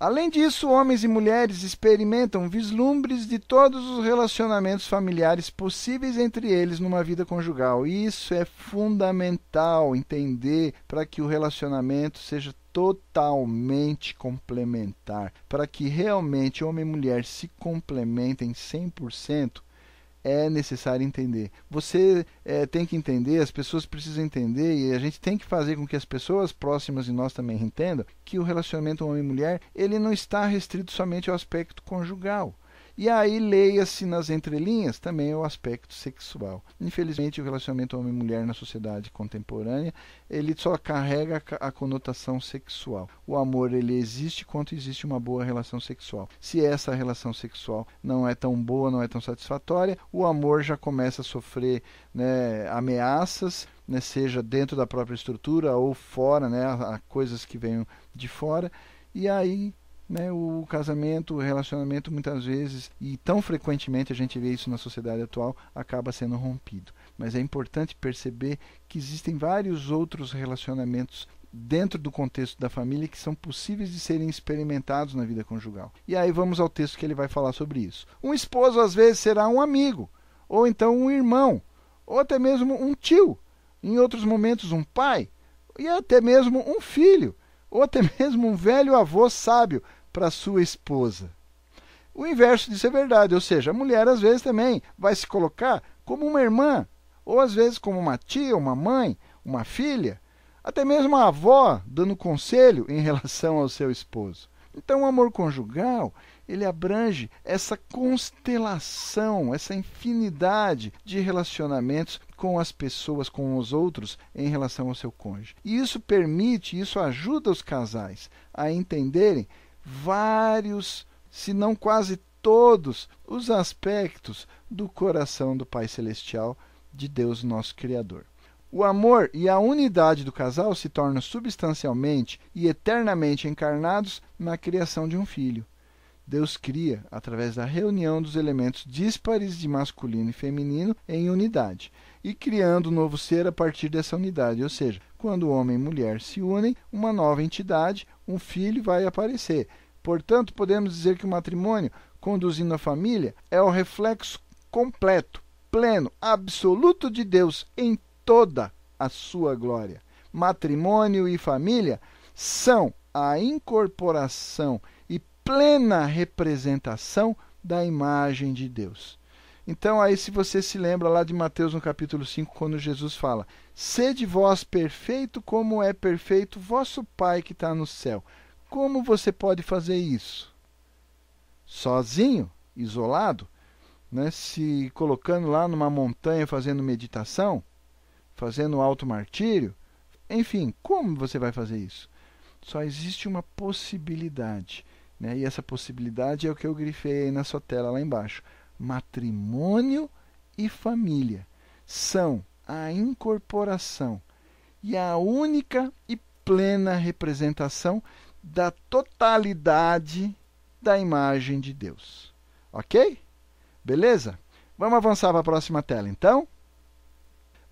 Além disso, homens e mulheres experimentam vislumbres de todos os relacionamentos familiares possíveis entre eles numa vida conjugal. Isso é fundamental entender para que o relacionamento seja totalmente complementar, para que realmente homem e mulher se complementem 100%. É necessário entender. Você é, tem que entender, as pessoas precisam entender e a gente tem que fazer com que as pessoas próximas de nós também entendam que o relacionamento homem-mulher ele não está restrito somente ao aspecto conjugal. E aí leia-se nas entrelinhas também o aspecto sexual. Infelizmente, o relacionamento homem-mulher na sociedade contemporânea, ele só carrega a conotação sexual. O amor ele existe quanto existe uma boa relação sexual. Se essa relação sexual não é tão boa, não é tão satisfatória, o amor já começa a sofrer né, ameaças, né, seja dentro da própria estrutura ou fora, né, a, coisas que venham de fora. E aí né, o casamento, o relacionamento muitas vezes e tão frequentemente a gente vê isso na sociedade atual acaba sendo rompido. Mas é importante perceber que existem vários outros relacionamentos dentro do contexto da família que são possíveis de serem experimentados na vida conjugal. E aí vamos ao texto que ele vai falar sobre isso. Um esposo às vezes será um amigo, ou então um irmão, ou até mesmo um tio, em outros momentos um pai, e até mesmo um filho, ou até mesmo um velho avô sábio, para sua esposa. O inverso disso é verdade, ou seja, a mulher às vezes também vai se colocar como uma irmã, ou às vezes como uma tia, uma mãe, uma filha, até mesmo a avó dando conselho em relação ao seu esposo. Então, o amor conjugal, ele abrange essa constelação, essa infinidade de relacionamentos com as pessoas, com os outros, em relação ao seu cônjuge. E isso permite, isso ajuda os casais a entenderem vários, se não quase todos, os aspectos do coração do Pai Celestial, de Deus, nosso Criador. O amor e a unidade do casal se tornam substancialmente e eternamente encarnados na criação de um filho. Deus cria através da reunião dos elementos díspares de masculino e feminino em unidade, e criando um novo ser a partir dessa unidade, ou seja, quando homem e mulher se unem, uma nova entidade, um filho, vai aparecer. Portanto, podemos dizer que o matrimônio, conduzindo a família, é o reflexo completo, pleno, absoluto de Deus em toda a sua glória. Matrimônio e família são a incorporação e plena representação da imagem de Deus. Então, aí, se você se lembra lá de Mateus no capítulo 5, quando Jesus fala: Sede vós perfeito, como é perfeito vosso Pai que está no céu. Como você pode fazer isso? Sozinho, isolado, né? se colocando lá numa montanha fazendo meditação, fazendo auto-martírio? Enfim, como você vai fazer isso? Só existe uma possibilidade. Né? E essa possibilidade é o que eu grifei aí na sua tela lá embaixo matrimônio e família são a incorporação e a única e plena representação da totalidade da imagem de Deus. Ok? Beleza? Vamos avançar para a próxima tela, então.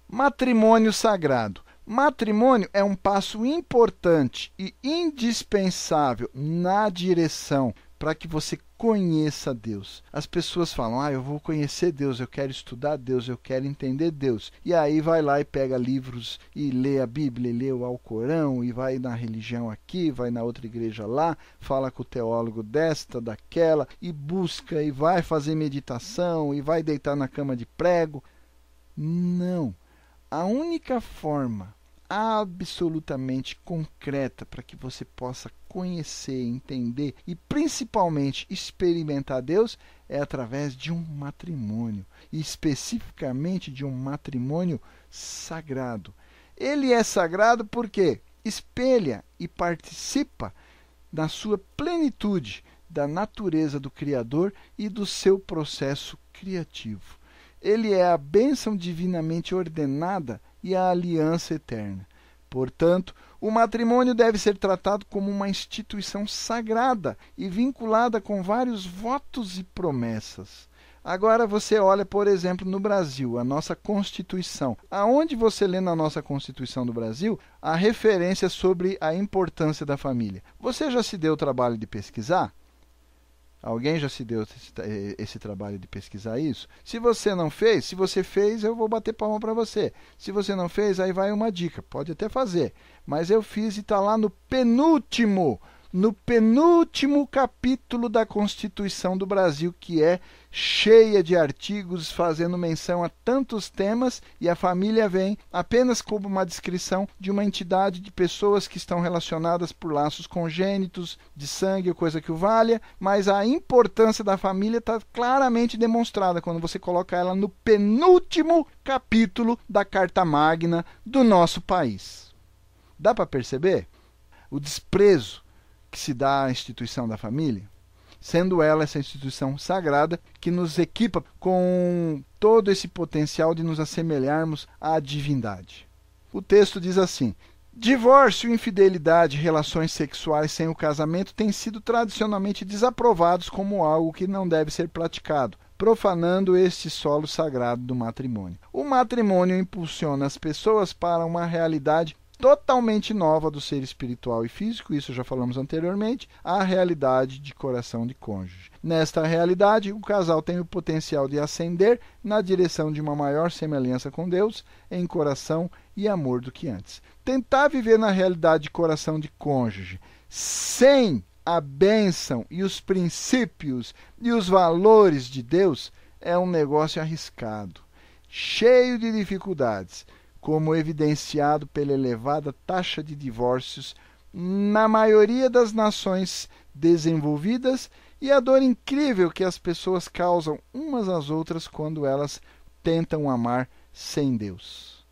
Matrimônio sagrado. Matrimônio é um passo importante e indispensável na direção para que você conheça Deus. As pessoas falam: "Ah, eu vou conhecer Deus, eu quero estudar Deus, eu quero entender Deus". E aí vai lá e pega livros e lê a Bíblia, lê o Alcorão e vai na religião aqui, vai na outra igreja lá, fala com o teólogo desta, daquela e busca e vai fazer meditação e vai deitar na cama de prego. Não. A única forma absolutamente concreta para que você possa conhecer, entender e principalmente experimentar Deus é através de um matrimônio, e especificamente de um matrimônio sagrado. Ele é sagrado porque espelha e participa na sua plenitude da natureza do Criador e do seu processo criativo. Ele é a bênção divinamente ordenada e a aliança eterna. Portanto, o matrimônio deve ser tratado como uma instituição sagrada e vinculada com vários votos e promessas. Agora você olha, por exemplo, no Brasil, a nossa Constituição. Aonde você lê na nossa Constituição do Brasil a referência sobre a importância da família? Você já se deu o trabalho de pesquisar? Alguém já se deu esse, esse, trabalho de pesquisar isso? Se você não fez, se você fez, eu vou bater palma para você. Se você não fez, aí vai uma dica. Pode até fazer. Mas eu fiz e está lá no penúltimo no penúltimo capítulo da Constituição do Brasil, que é cheia de artigos fazendo menção a tantos temas, e a família vem apenas como uma descrição de uma entidade de pessoas que estão relacionadas por laços congênitos, de sangue ou coisa que o valha, mas a importância da família está claramente demonstrada quando você coloca ela no penúltimo capítulo da Carta Magna do nosso país. Dá para perceber o desprezo que se dá à instituição da família? Sendo ela essa instituição sagrada que nos equipa com todo esse potencial de nos assemelharmos à divindade. O texto diz assim: Divórcio, infidelidade, relações sexuais sem o casamento têm sido tradicionalmente desaprovados como algo que não deve ser praticado, profanando este solo sagrado do matrimônio. O matrimônio impulsiona as pessoas para uma realidade totalmente nova do ser espiritual e físico, isso já falamos anteriormente, a realidade de coração de cônjuge. Nesta realidade, o casal tem o potencial de ascender na direção de uma maior semelhança com Deus em coração e amor do que antes. Tentar viver na realidade de coração de cônjuge sem a bênção e os princípios e os valores de Deus é um negócio arriscado, cheio de dificuldades como evidenciado pela elevada taxa de divórcios na maioria das nações desenvolvidas e a dor incrível que as pessoas causam umas às outras quando elas tentam amar sem Deus.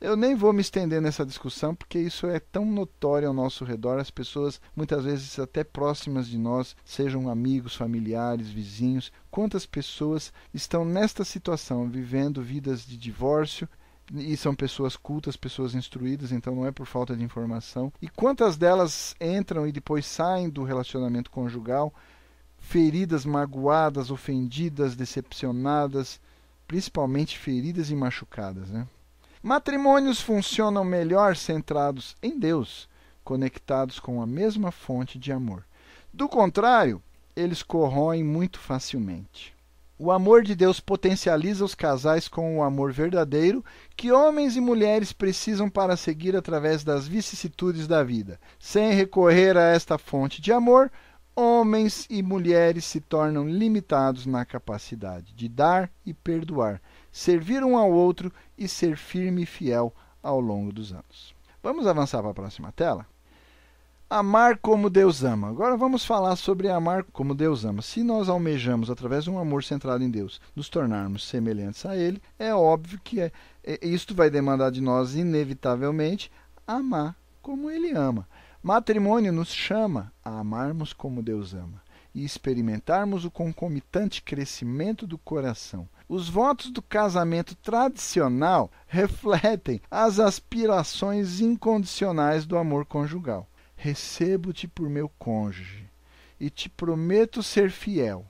Eu nem vou me estender nessa discussão porque isso é tão notório ao nosso redor, as pessoas muitas vezes até próximas de nós, sejam amigos, familiares, vizinhos, quantas pessoas estão nesta situação, vivendo vidas de divórcio, e são pessoas cultas, pessoas instruídas, então não é por falta de informação. E quantas delas entram e depois saem do relacionamento conjugal feridas, magoadas, ofendidas, decepcionadas, principalmente feridas e machucadas, né? Matrimônios funcionam melhor centrados em Deus, conectados com a mesma fonte de amor. Do contrário, eles corroem muito facilmente. O amor de Deus potencializa os casais com o amor verdadeiro que homens e mulheres precisam para seguir através das vicissitudes da vida. Sem recorrer a esta fonte de amor, homens e mulheres se tornam limitados na capacidade de dar e perdoar, servir um ao outro e ser firme e fiel ao longo dos anos. Vamos avançar para a próxima tela? Amar como Deus ama. Agora vamos falar sobre amar como Deus ama. Se nós almejamos, através de um amor centrado em Deus, nos tornarmos semelhantes a Ele, é óbvio que é, é, isto vai demandar de nós, inevitavelmente, amar como Ele ama. Matrimônio nos chama a amarmos como Deus ama e experimentarmos o concomitante crescimento do coração. Os votos do casamento tradicional refletem as aspirações incondicionais do amor conjugal recebo-te por meu cônjuge e te prometo ser fiel,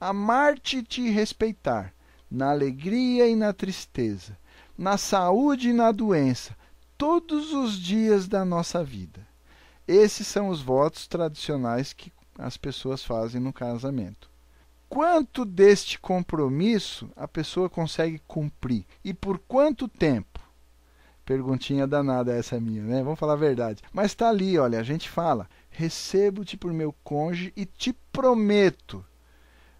amar-te e te respeitar, na alegria e na tristeza, na saúde e na doença, todos os dias da nossa vida. Esses são os votos tradicionais que as pessoas fazem no casamento. Quanto deste compromisso a pessoa consegue cumprir e por quanto tempo? Perguntinha danada essa minha, né? Vamos falar a verdade. Mas está ali, olha, a gente fala: recebo-te por meu cônjuge e te prometo.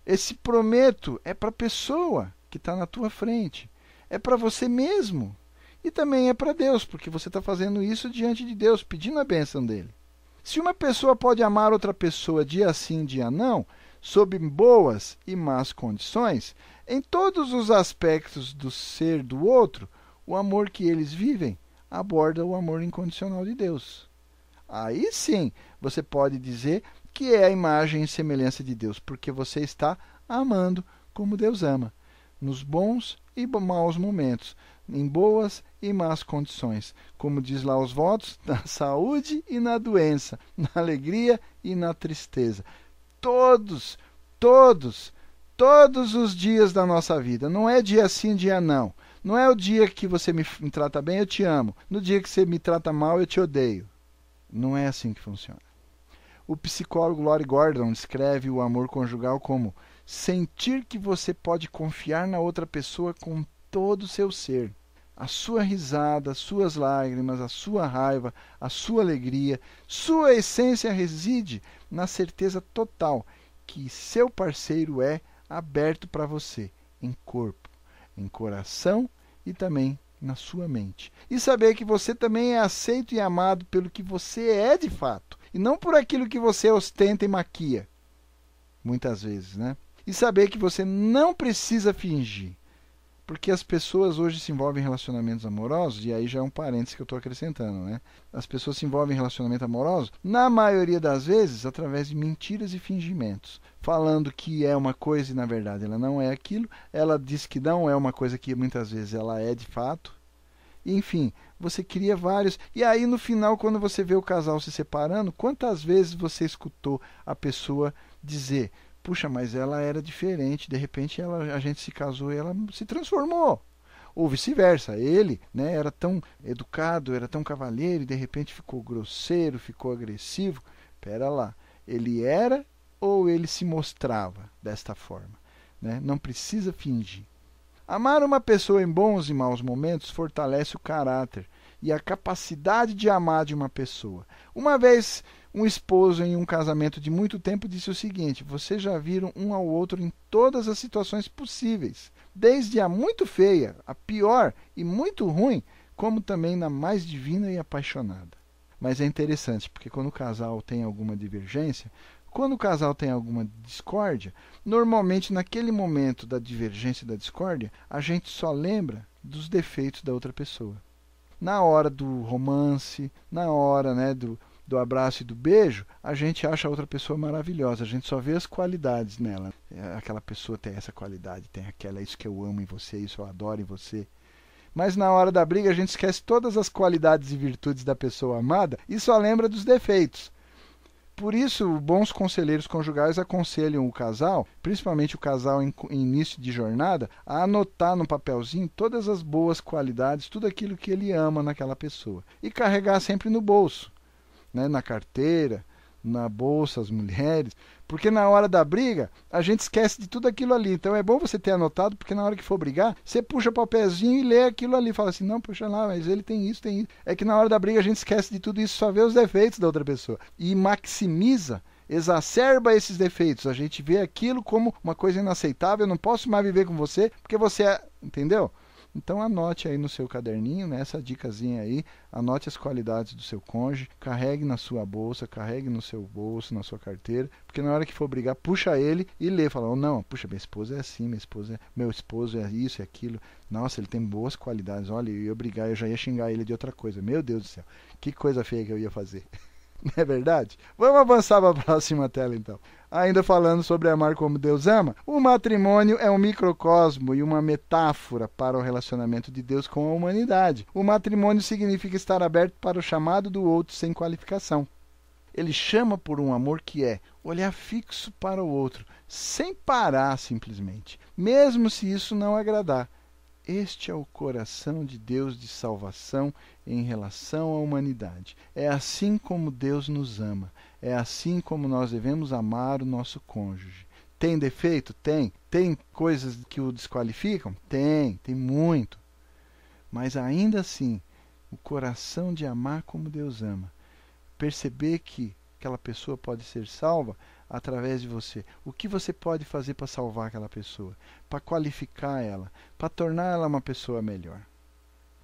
Esse prometo é para a pessoa que está na tua frente, é para você mesmo e também é para Deus, porque você está fazendo isso diante de Deus, pedindo a bênção dele. Se uma pessoa pode amar outra pessoa dia sim, dia não, sob boas e más condições, em todos os aspectos do ser do outro, o amor que eles vivem aborda o amor incondicional de Deus. Aí sim você pode dizer que é a imagem e semelhança de Deus, porque você está amando como Deus ama, nos bons e maus momentos, em boas e más condições, como diz lá os votos, na saúde e na doença, na alegria e na tristeza. Todos, todos, todos os dias da nossa vida. Não é dia sim, dia não. Não é o dia que você me, me trata bem, eu te amo. No dia que você me trata mal, eu te odeio. Não é assim que funciona. O psicólogo Lori Gordon descreve o amor conjugal como sentir que você pode confiar na outra pessoa com todo o seu ser. a sua risada, as suas lágrimas, a sua raiva, a sua alegria, sua essência reside na certeza total que seu parceiro é aberto para você em corpo, em coração e também na sua mente. E saber que você também é aceito e amado pelo que você é de fato, e não por aquilo que você ostenta e maquia. Muitas vezes, né? E saber que você não precisa fingir. Porque as pessoas hoje se envolvem em relacionamentos amorosos, e aí já é um parênteses que eu estou acrescentando, né? As pessoas se envolvem em relacionamento amoroso, na maioria das vezes, através de mentiras e fingimentos. Falando que é uma coisa e na verdade ela não é aquilo. Ela diz que não é uma coisa que muitas vezes ela é de fato. Enfim, você cria vários. E aí no final, quando você vê o casal se separando, quantas vezes você escutou a pessoa dizer: puxa, mas ela era diferente, de repente ela, a gente se casou e ela se transformou. Ou vice-versa, ele né, era tão educado, era tão cavalheiro e de repente ficou grosseiro, ficou agressivo. Pera lá, ele era ou ele se mostrava desta forma? Né? Não precisa fingir. Amar uma pessoa em bons e maus momentos fortalece o caráter e a capacidade de amar de uma pessoa. Uma vez um esposo em um casamento de muito tempo disse o seguinte: Vocês já viram um ao outro em todas as situações possíveis, desde a muito feia, a pior e muito ruim, como também na mais divina e apaixonada. Mas é interessante, porque quando o casal tem alguma divergência, quando o casal tem alguma discórdia, normalmente naquele momento da divergência e da discórdia, a gente só lembra dos defeitos da outra pessoa. Na hora do romance, na hora né, do, do abraço e do beijo, a gente acha a outra pessoa maravilhosa, a gente só vê as qualidades nela. É, aquela pessoa tem essa qualidade, tem aquela, é isso que eu amo em você, isso eu adoro em você. Mas na hora da briga a gente esquece todas as qualidades e virtudes da pessoa amada e só lembra dos defeitos. Por isso, bons conselheiros conjugais aconselham o casal, principalmente o casal em, início de jornada, a anotar no papelzinho todas as boas qualidades, tudo aquilo que ele ama naquela pessoa. E carregar sempre no bolso né, na carteira, na bolsa, as mulheres, porque na hora da briga a gente esquece de tudo aquilo ali. Então é bom você ter anotado, porque na hora que for brigar, você puxa o papelzinho e lê aquilo ali. Fala assim: não, puxa lá, mas ele tem isso, tem isso. É que na hora da briga a gente esquece de tudo isso, só vê os defeitos da outra pessoa e maximiza exacerba esses defeitos. A gente vê aquilo como uma coisa inaceitável. Eu não posso mais viver com você porque você é. Entendeu? Então anote aí no seu caderninho, né, dicasinha aí, anote as qualidades do seu cônjuge, carregue na sua bolsa, carregue no seu bolso, na sua carteira, porque na hora que for brigar, puxa ele e lê, fala, oh, não, puxa, minha esposa é assim, minha esposa é, meu esposo é isso e aquilo, nossa, ele tem boas qualidades, olha, eu ia brigar, eu já ia xingar ele de outra coisa, meu Deus do céu, que coisa feia que eu ia fazer. Não é verdade? Vamos avançar para a próxima tela então. Ainda falando sobre amar como Deus ama, o matrimônio é um microcosmo e uma metáfora para o relacionamento de Deus com a humanidade. O matrimônio significa estar aberto para o chamado do outro sem qualificação. Ele chama por um amor que é olhar fixo para o outro, sem parar simplesmente, mesmo se isso não agradar. Este é o coração de Deus de salvação em relação à humanidade. É assim como Deus nos ama. É assim como nós devemos amar o nosso cônjuge. Tem defeito? Tem. Tem coisas que o desqualificam? Tem, tem muito. Mas ainda assim, o coração de amar como Deus ama. Perceber que aquela pessoa pode ser salva através de você. O que você pode fazer para salvar aquela pessoa? Para qualificar ela? Para tornar ela uma pessoa melhor?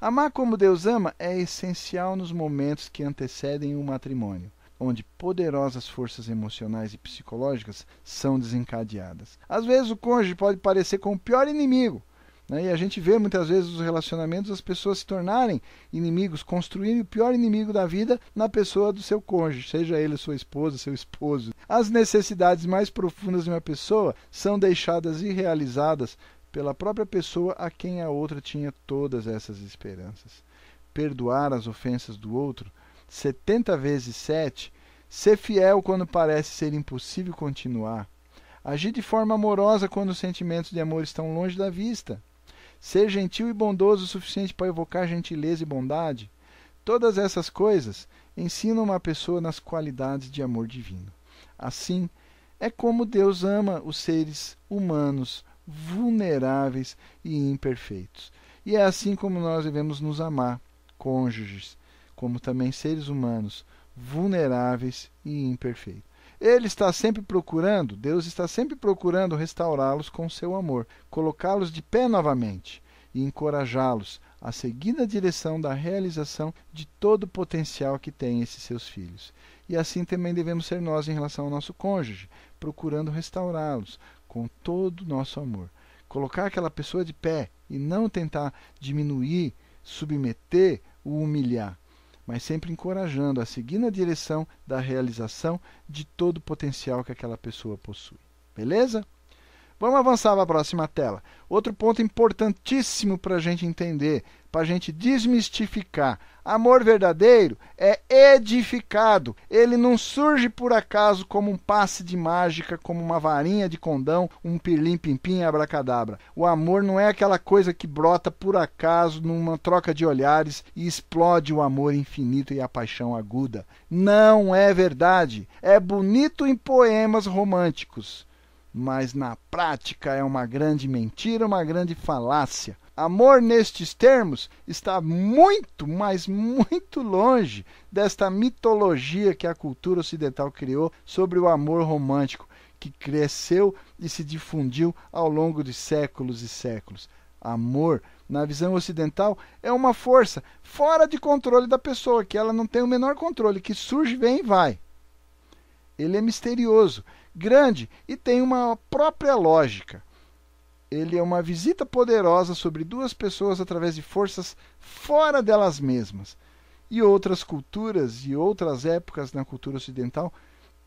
Amar como Deus ama é essencial nos momentos que antecedem o matrimônio, onde poderosas forças emocionais e psicológicas são desencadeadas. Às vezes o cônjuge pode parecer com o pior inimigo, né? E a gente vê muitas vezes os relacionamentos as pessoas se tornarem inimigos, construírem o pior inimigo da vida na pessoa do seu cônjuge, seja ele sua esposa, seu esposo. As necessidades mais profundas de uma pessoa são deixadas irrealizadas pela própria pessoa a quem a outra tinha todas essas esperanças. Perdoar as ofensas do outro, setenta vezes sete, ser fiel quando parece ser impossível continuar, agir de forma amorosa quando os sentimentos de amor estão longe da vista, ser gentil e bondoso o suficiente para evocar gentileza e bondade. Todas essas coisas ensinam uma pessoa nas qualidades de amor divino. Assim, é como Deus ama os seres humanos vulneráveis e imperfeitos. E é assim como nós devemos nos amar, cônjuges, como também seres humanos, vulneráveis e imperfeitos. Ele está sempre procurando, Deus está sempre procurando restaurá-los com seu amor, colocá-los de pé novamente e encorajá-los a seguir na direção da realização de todo o potencial que têm esses seus filhos. E assim também devemos ser nós em relação ao nosso cônjuge, procurando restaurá-los com todo o nosso amor. Colocar aquela pessoa de pé e não tentar diminuir, submeter, o humilhar mas sempre encorajando a seguir na direção da realização de todo o potencial que aquela pessoa possui. Beleza? Vamos avançar para a próxima tela. Outro ponto importantíssimo para a gente entender, para a gente desmistificar. Amor verdadeiro é edificado. Ele não surge por acaso como um passe de mágica, como uma varinha de condão, um pirlim-pim-pim abracadabra. O amor não é aquela coisa que brota por acaso numa troca de olhares e explode o amor infinito e a paixão aguda. Não é verdade. É bonito em poemas românticos mas na prática é uma grande mentira, uma grande falácia. Amor, nestes termos, está muito, mas muito longe desta mitologia que a cultura ocidental criou sobre o amor romântico, que cresceu e se difundiu ao longo de séculos e séculos. Amor, na visão ocidental, é uma força fora de controle da pessoa, que ela não tem o menor controle, que surge, vem e vai. Ele é misterioso grande e tem uma própria lógica. Ele é uma visita poderosa sobre duas pessoas através de forças fora delas mesmas. E outras culturas e outras épocas na cultura ocidental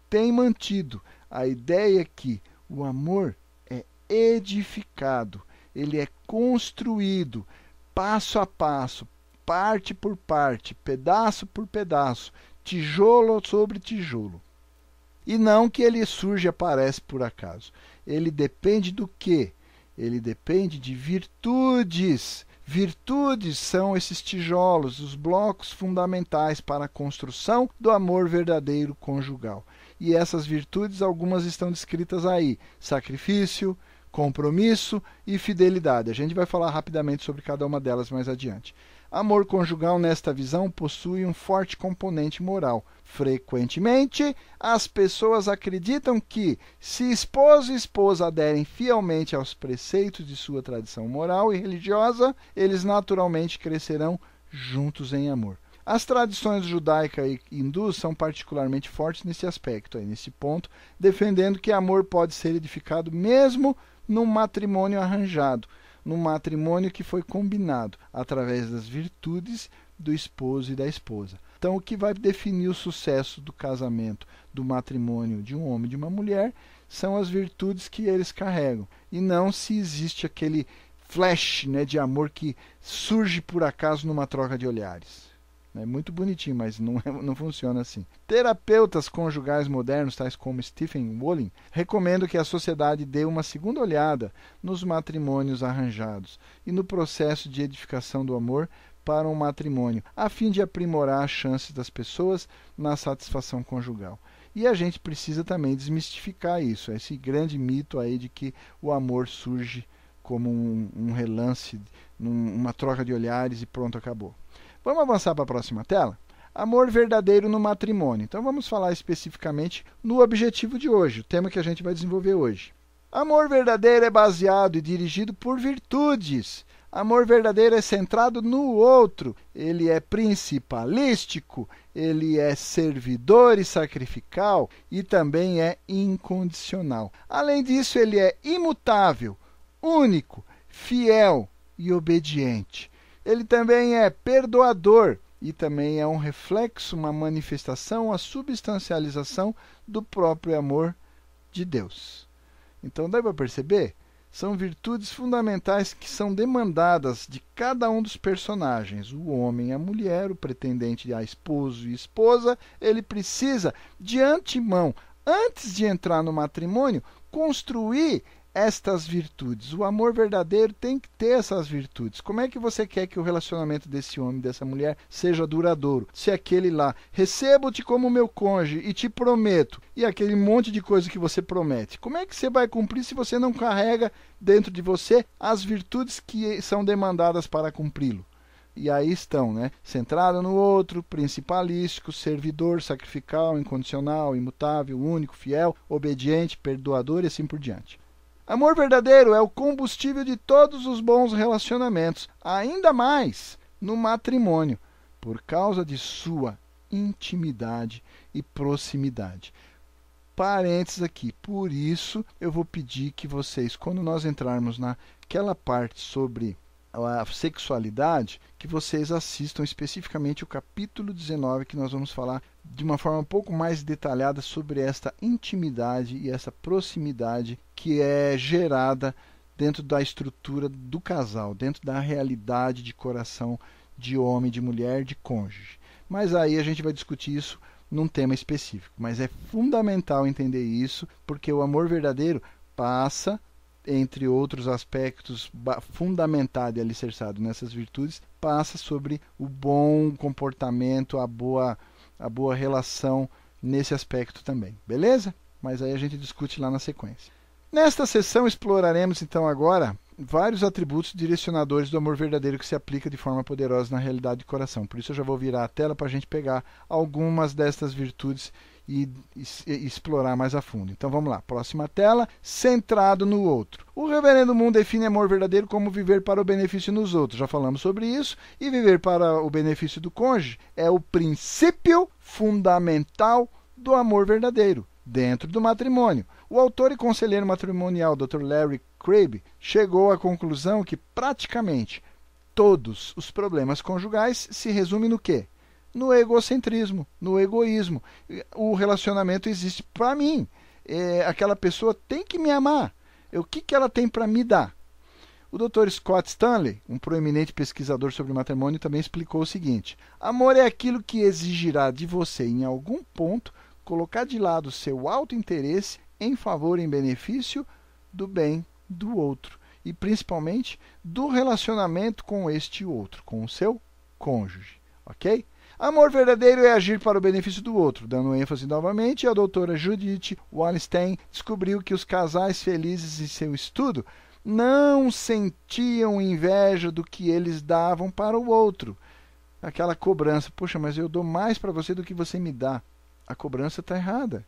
têm mantido a ideia que o amor é edificado, ele é construído passo a passo, parte por parte, pedaço por pedaço, tijolo sobre tijolo. E não que ele surge e aparece por acaso. Ele depende do quê? Ele depende de virtudes. Virtudes são esses tijolos, os blocos fundamentais para a construção do amor verdadeiro conjugal. E essas virtudes, algumas estão descritas aí: sacrifício, compromisso e fidelidade. A gente vai falar rapidamente sobre cada uma delas mais adiante. Amor conjugal, nesta visão, possui um forte componente moral. Frequentemente, as pessoas acreditam que, se esposo e esposa aderem fielmente aos preceitos de sua tradição moral e religiosa, eles naturalmente crescerão juntos em amor. As tradições judaica e hindu são particularmente fortes nesse aspecto, aí, nesse ponto, defendendo que amor pode ser edificado mesmo num matrimônio arranjado no matrimônio que foi combinado através das virtudes do esposo e da esposa. Então, o que vai definir o sucesso do casamento, do matrimônio de um homem e de uma mulher, são as virtudes que eles carregam, e não se existe aquele flash né, de amor que surge por acaso numa troca de olhares. É muito bonitinho, mas não, é, não funciona assim. Terapeutas conjugais modernos, tais como Stephen Wolin, recomendam que a sociedade dê uma segunda olhada nos matrimônios arranjados e no processo de edificação do amor para um matrimônio, a fim de aprimorar as chances das pessoas na satisfação conjugal. E a gente precisa também desmistificar isso, esse grande mito aí de que o amor surge como um, um relance, num, uma troca de olhares e pronto, acabou. Vamos avançar para a próxima tela? Amor verdadeiro no matrimônio. Então vamos falar especificamente no objetivo de hoje, o tema que a gente vai desenvolver hoje. Amor verdadeiro é baseado e dirigido por virtudes. Amor verdadeiro é centrado no outro, ele é principalístico, ele é servidor e sacrificial e também é incondicional. Além disso, ele é imutável, único, fiel e obediente. Ele também é perdoador e também é um reflexo, uma manifestação, a substancialização do próprio amor de Deus. Então, dá para perceber? São virtudes fundamentais que são demandadas de cada um dos personagens. O homem, a mulher, o pretendente a esposo e esposa, ele precisa, de antemão, antes de entrar no matrimônio, construir estas virtudes. O amor verdadeiro tem que ter essas virtudes. Como é que você quer que o relacionamento desse homem, dessa mulher, seja duradouro? Se aquele lá, recebo-te como meu cônjuge e te prometo, e aquele monte de coisa que você promete, como é que você vai cumprir se você não carrega dentro de você as virtudes que são demandadas para cumpri-lo? E aí estão, né? Centrado no outro, principalístico, servidor, sacrificial, incondicional, imutável, único, fiel, obediente, perdoador e assim por diante. Amor verdadeiro é o combustível de todos os bons relacionamentos, ainda mais no matrimônio, por causa de sua intimidade e proximidade. Parênteses aqui, por isso eu vou pedir que vocês, quando nós entrarmos naquela parte sobre a sexualidade, que vocês assistam especificamente o capítulo 19, que nós vamos falar de uma forma um pouco mais detalhada sobre esta intimidade e essa proximidade que é gerada dentro da estrutura do casal, dentro da realidade de coração de homem, de mulher, de cônjuge. Mas aí a gente vai discutir isso num tema específico. Mas é fundamental entender isso, porque o amor verdadeiro passa entre outros aspectos fundamentado e alicerçado nessas virtudes, passa sobre o bom comportamento, a boa, a boa relação nesse aspecto também. Beleza? Mas aí a gente discute lá na sequência. Nesta sessão exploraremos então agora vários atributos direcionadores do amor verdadeiro que se aplica de forma poderosa na realidade do coração. Por isso eu já vou virar a tela para a gente pegar algumas destas virtudes e, e, e, explorar mais a fundo. Então vamos lá, próxima tela, centrado no outro. O Reverendo Moon define amor verdadeiro como viver para o benefício nos outros. Já falamos sobre isso. E viver para o benefício do cônjuge é o princípio fundamental do amor verdadeiro dentro do matrimônio. O autor e conselheiro matrimonial Dr. Larry Crabb chegou à conclusão que praticamente todos os problemas conjugais se resumem no quê? no egocentrismo, no egoísmo. O relacionamento existe para mim. É, aquela pessoa tem que me amar. O que, que ela tem para me dar? O Dr. Scott Stanley, um proeminente pesquisador sobre matrimônio, também explicou o seguinte: amor é aquilo que exigirá de você, em algum ponto, colocar de lado seu alto interesse em favor, em benefício do bem do outro e principalmente do relacionamento com este outro, com o seu cônjuge, ok? Amor verdadeiro é agir para o benefício do outro. Dando ênfase novamente, a doutora Judith Wallenstein descobriu que os casais felizes em seu estudo não sentiam inveja do que eles davam para o outro. Aquela cobrança, poxa, mas eu dou mais para você do que você me dá. A cobrança está errada.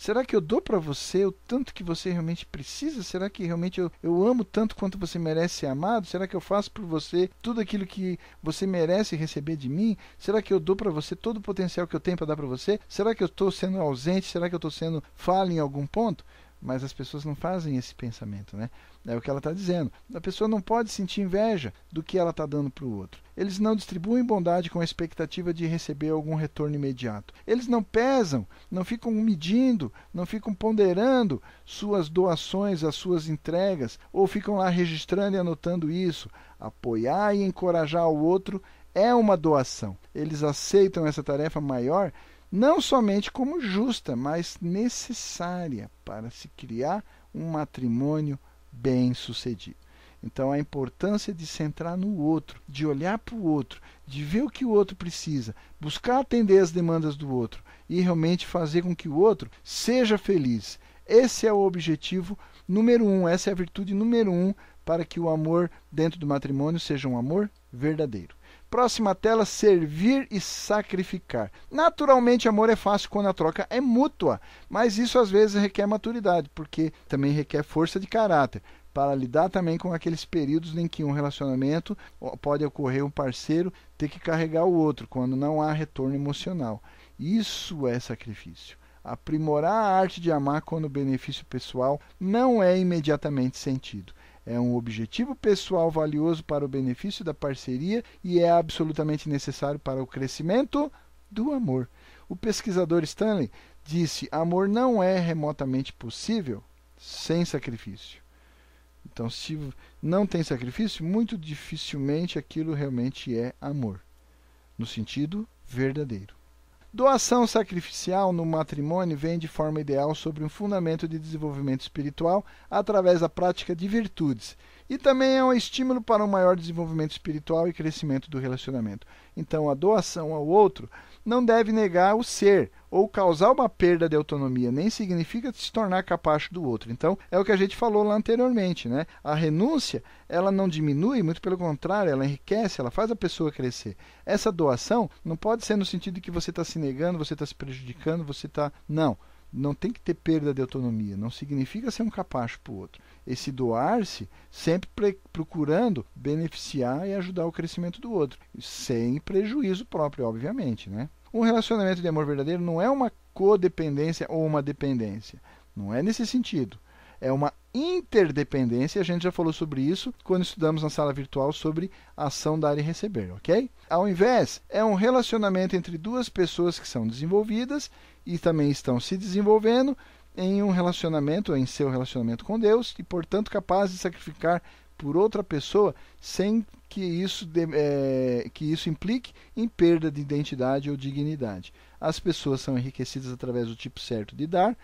Será que eu dou para você o tanto que você realmente precisa? Será que realmente eu, eu amo tanto quanto você merece ser amado? Será que eu faço por você tudo aquilo que você merece receber de mim? Será que eu dou para você todo o potencial que eu tenho para dar para você? Será que eu estou sendo ausente? Será que eu estou sendo falho em algum ponto? Mas as pessoas não fazem esse pensamento, né? É o que ela está dizendo. A pessoa não pode sentir inveja do que ela está dando para o outro. Eles não distribuem bondade com a expectativa de receber algum retorno imediato. Eles não pesam, não ficam medindo, não ficam ponderando suas doações, as suas entregas, ou ficam lá registrando e anotando isso. Apoiar e encorajar o outro é uma doação. Eles aceitam essa tarefa maior não somente como justa, mas necessária para se criar um matrimônio bem-sucedido. Então, a importância de centrar no outro, de olhar para o outro, de ver o que o outro precisa, buscar atender as demandas do outro e realmente fazer com que o outro seja feliz. Esse é o objetivo número um, essa é a virtude número um para que o amor dentro do matrimônio seja um amor verdadeiro. Próxima tela, servir e sacrificar. Naturalmente, amor é fácil quando a troca é mútua, mas isso às vezes requer maturidade, porque também requer força de caráter para lidar também com aqueles períodos em que um relacionamento pode ocorrer um parceiro ter que carregar o outro quando não há retorno emocional. Isso é sacrifício. Aprimorar a arte de amar quando o benefício pessoal não é imediatamente sentido é um objetivo pessoal valioso para o benefício da parceria e é absolutamente necessário para o crescimento do amor. O pesquisador Stanley disse: amor não é remotamente possível sem sacrifício. Então, se não tem sacrifício, muito dificilmente aquilo realmente é amor, no sentido verdadeiro. Doação sacrificial no matrimônio vem de forma ideal sobre um fundamento de desenvolvimento espiritual através da prática de virtudes. E também é um estímulo para um maior desenvolvimento espiritual e crescimento do relacionamento. Então, a doação ao outro não deve negar o ser ou causar uma perda de autonomia, nem significa se tornar capacho do outro. Então, é o que a gente falou lá anteriormente, né? A renúncia, ela não diminui, muito pelo contrário, ela enriquece, ela faz a pessoa crescer. Essa doação não pode ser no sentido de que você está se negando, você está se prejudicando, você está. Não. Não tem que ter perda de autonomia, não significa ser um capacho para o outro. Esse doar-se sempre procurando beneficiar e ajudar o crescimento do outro, sem prejuízo próprio, obviamente, né? Um relacionamento de amor verdadeiro não é uma codependência ou uma dependência. Não é nesse sentido. É uma interdependência, a gente já falou sobre isso quando estudamos na sala virtual sobre ação dar e receber, ok? Ao invés, é um relacionamento entre duas pessoas que são desenvolvidas e também estão se desenvolvendo em um relacionamento, em seu relacionamento com Deus, e portanto capazes de sacrificar por outra pessoa sem que isso, é, que isso implique em perda de identidade ou dignidade. As pessoas são enriquecidas através do tipo certo de dar,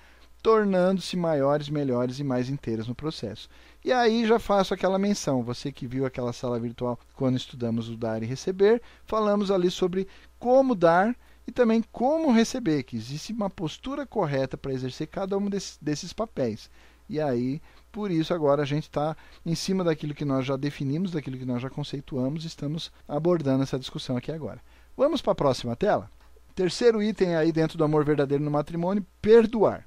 tornando-se maiores, melhores e mais inteiras no processo. E aí já faço aquela menção, você que viu aquela sala virtual quando estudamos o dar e receber, falamos ali sobre como dar e também como receber, que existe uma postura correta para exercer cada um desses, desses papéis. E aí por isso, agora a gente está em cima daquilo que nós já definimos, daquilo que nós já conceituamos, estamos abordando essa discussão aqui agora. Vamos para a próxima tela? Terceiro item aí dentro do amor verdadeiro no matrimônio: perdoar.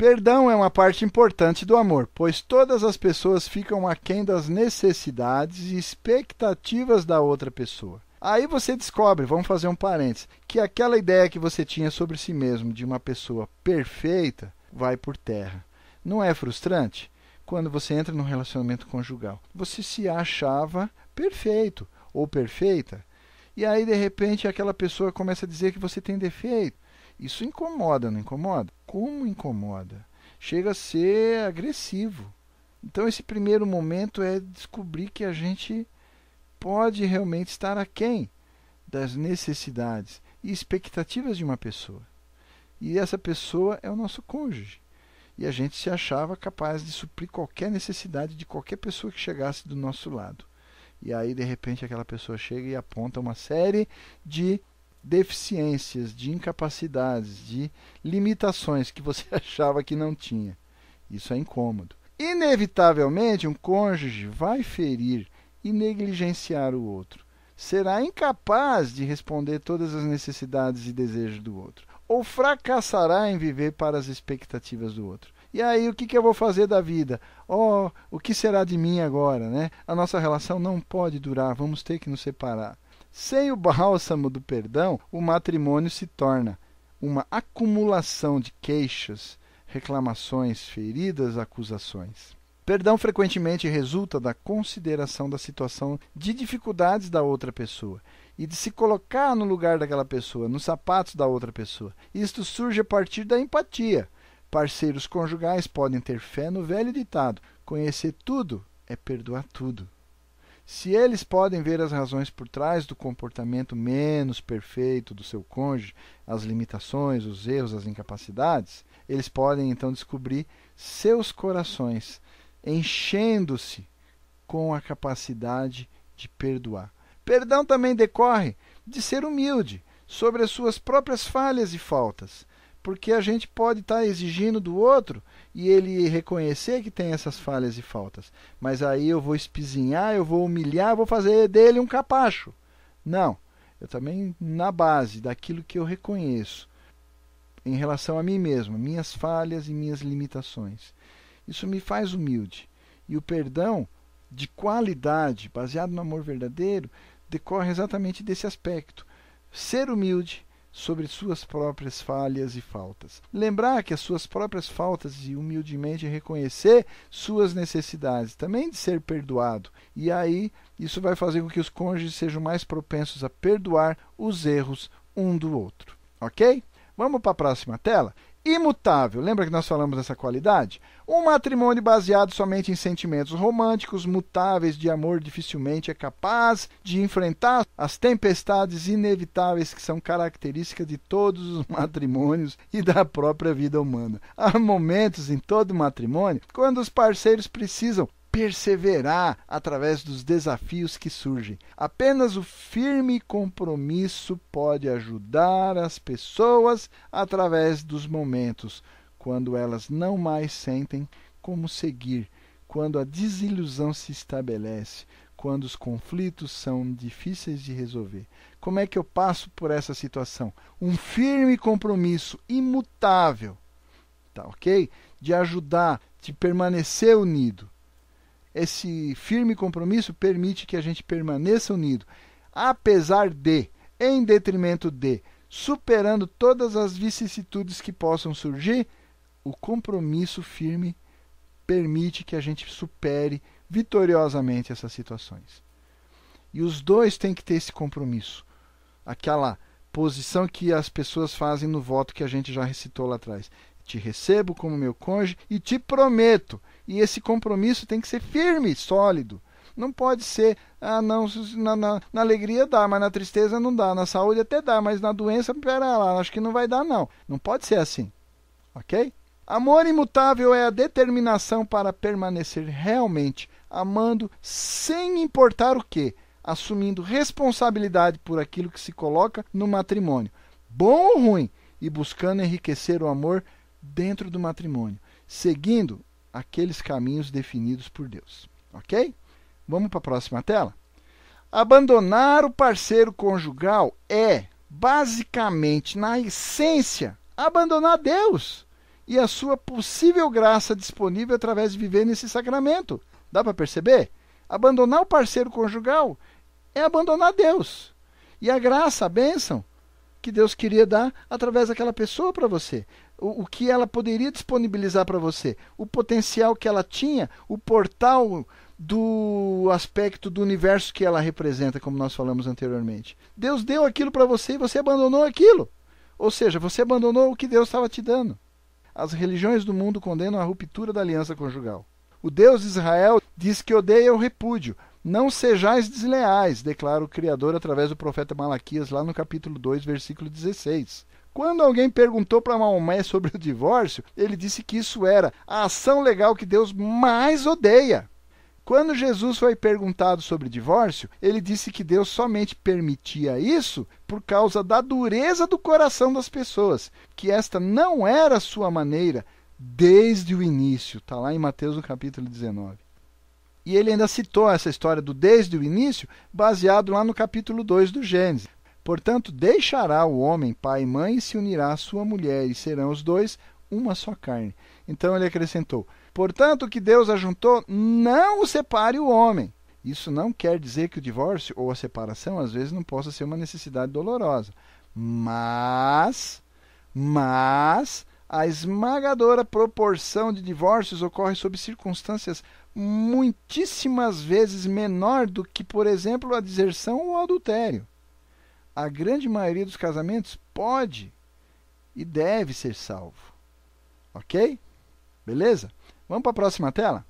Perdão é uma parte importante do amor, pois todas as pessoas ficam aquém das necessidades e expectativas da outra pessoa. Aí você descobre, vamos fazer um parênteses, que aquela ideia que você tinha sobre si mesmo de uma pessoa perfeita vai por terra. Não é frustrante? quando você entra num relacionamento conjugal. Você se achava perfeito ou perfeita, e aí de repente aquela pessoa começa a dizer que você tem defeito. Isso incomoda, não incomoda? Como incomoda? Chega a ser agressivo. Então esse primeiro momento é descobrir que a gente pode realmente estar aquém das necessidades e expectativas de uma pessoa. E essa pessoa é o nosso cônjuge e a gente se achava capaz de suprir qualquer necessidade de qualquer pessoa que chegasse do nosso lado. E aí, de repente, aquela pessoa chega e aponta uma série de deficiências, de incapacidades, de limitações que você achava que não tinha. Isso é incômodo. Inevitavelmente, um cônjuge vai ferir e negligenciar o outro. Será incapaz de responder todas as necessidades e desejos do outro ou fracassará em viver para as expectativas do outro. E aí, o que, eu vou fazer da vida? Oh, o que será de mim agora? Né? A nossa relação não pode durar, vamos ter que nos separar. Sem o bálsamo do perdão, o matrimônio se torna uma acumulação de queixas, reclamações, feridas, acusações. Perdão frequentemente resulta da consideração da situação de dificuldades da outra pessoa e de se colocar no lugar daquela pessoa, nos sapatos da outra pessoa. Isto surge a partir da empatia. Parceiros conjugais podem ter fé no velho ditado: conhecer tudo é perdoar tudo. Se eles podem ver as razões por trás do comportamento menos perfeito do seu cônjuge, as limitações, os erros, as incapacidades, eles podem então descobrir seus corações enchendo-se com a capacidade de perdoar. Perdão também decorre de ser humilde sobre as suas próprias falhas e faltas, porque a gente pode estar tá exigindo do outro e ele reconhecer que tem essas falhas e faltas, mas aí eu vou espizinhar, eu vou humilhar, vou fazer dele um capacho. Não, eu também na base daquilo que eu reconheço em relação a mim mesmo, minhas falhas e minhas limitações. Isso me faz humilde. E o perdão de qualidade, baseado no amor verdadeiro, decorre exatamente desse aspecto. Ser humilde sobre suas próprias falhas e faltas. Lembrar que as suas próprias faltas e humildemente reconhecer suas necessidades, também de ser perdoado. E aí isso vai fazer com que os cônjuges sejam mais propensos a perdoar os erros um do outro. Ok? Vamos para a próxima tela? Imutável. Lembra que nós falamos dessa qualidade? Um matrimônio baseado somente em sentimentos românticos, mutáveis de amor, dificilmente é capaz de enfrentar as tempestades inevitáveis que são características de todos os matrimônios e da própria vida humana. Há momentos em todo matrimônio quando os parceiros precisam perseverar através dos desafios que surgem. Apenas o firme compromisso pode ajudar as pessoas através dos momentos quando elas não mais sentem como seguir, quando a desilusão se estabelece, quando os conflitos são difíceis de resolver. Como é que eu passo por essa situação? Um firme compromisso imutável, tá OK? De ajudar, de permanecer unido esse firme compromisso permite que a gente permaneça unido, apesar de, em detrimento de, superando todas as vicissitudes que possam surgir, o compromisso firme permite que a gente supere vitoriosamente essas situações. E os dois têm que ter esse compromisso. Aquela posição que as pessoas fazem no voto que a gente já recitou lá atrás. Te recebo como meu cônjuge e te prometo e esse compromisso tem que ser firme, sólido. Não pode ser, ah, não, na, na, na, alegria dá, mas na tristeza não dá. Na saúde até dá, mas na doença, pera lá, acho que não vai dar, não. Não pode ser assim. Ok? Amor imutável é a determinação para permanecer realmente amando sem importar o que, assumindo responsabilidade por aquilo que se coloca no matrimônio, bom ou ruim, e buscando enriquecer o amor dentro do matrimônio, seguindo aqueles caminhos definidos por Deus. Ok? Vamos para a próxima tela? Abandonar o parceiro conjugal é, basicamente, na essência, abandonar Deus e a sua possível graça disponível através de viver nesse sacramento. Dá para perceber? Abandonar o parceiro conjugal é abandonar Deus. E a graça, a bênção, que Deus queria dar através daquela pessoa para você. O, o, que ela poderia disponibilizar para você. O potencial que ela tinha, o portal do aspecto do universo que ela representa, como nós falamos anteriormente. Deus deu aquilo para você e você abandonou aquilo. Ou seja, você abandonou o que Deus estava te dando. As religiões do mundo condenam a ruptura da aliança conjugal. O Deus de Israel diz que odeia o repúdio, não sejais desleais, declara o Criador através do profeta Malaquias, lá no capítulo 2, versículo 16. Quando alguém perguntou para Maomé sobre o divórcio, ele disse que isso era a ação legal que Deus mais odeia. Quando Jesus foi perguntado sobre divórcio, ele disse que Deus somente permitia isso por causa da dureza do coração das pessoas, que esta não era a sua maneira desde o início. Está lá em Mateus no capítulo 19. E ele ainda citou essa história do desde o início, baseado lá no capítulo 2 do Gênesis. Portanto, deixará o homem pai e mãe e se unirá à sua mulher, e serão os dois uma só carne. Então ele acrescentou: Portanto, o que Deus ajuntou, não o separe o homem. Isso não quer dizer que o divórcio ou a separação às vezes não possa ser uma necessidade dolorosa. Mas, mas a esmagadora proporção de divórcios ocorre sob circunstâncias muitíssimas vezes menor do que, por exemplo, a deserção ou o adultério. A grande maioria dos casamentos pode e deve ser salvo. Ok? Beleza? Vamos para a próxima tela?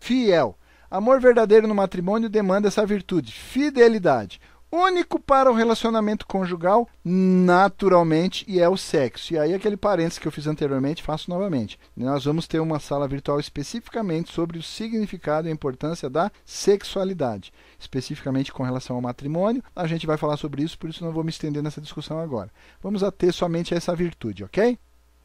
Fiel. Amor verdadeiro no matrimônio demanda essa virtude, fidelidade único para o relacionamento conjugal, naturalmente, e é o sexo. E aí, aquele parênteses que eu fiz anteriormente, faço novamente. Nós vamos ter uma sala virtual especificamente sobre o significado e a importância da sexualidade, especificamente com relação ao matrimônio. A gente vai falar sobre isso, por isso não vou me estender nessa discussão agora. Vamos a ter somente essa virtude, ok?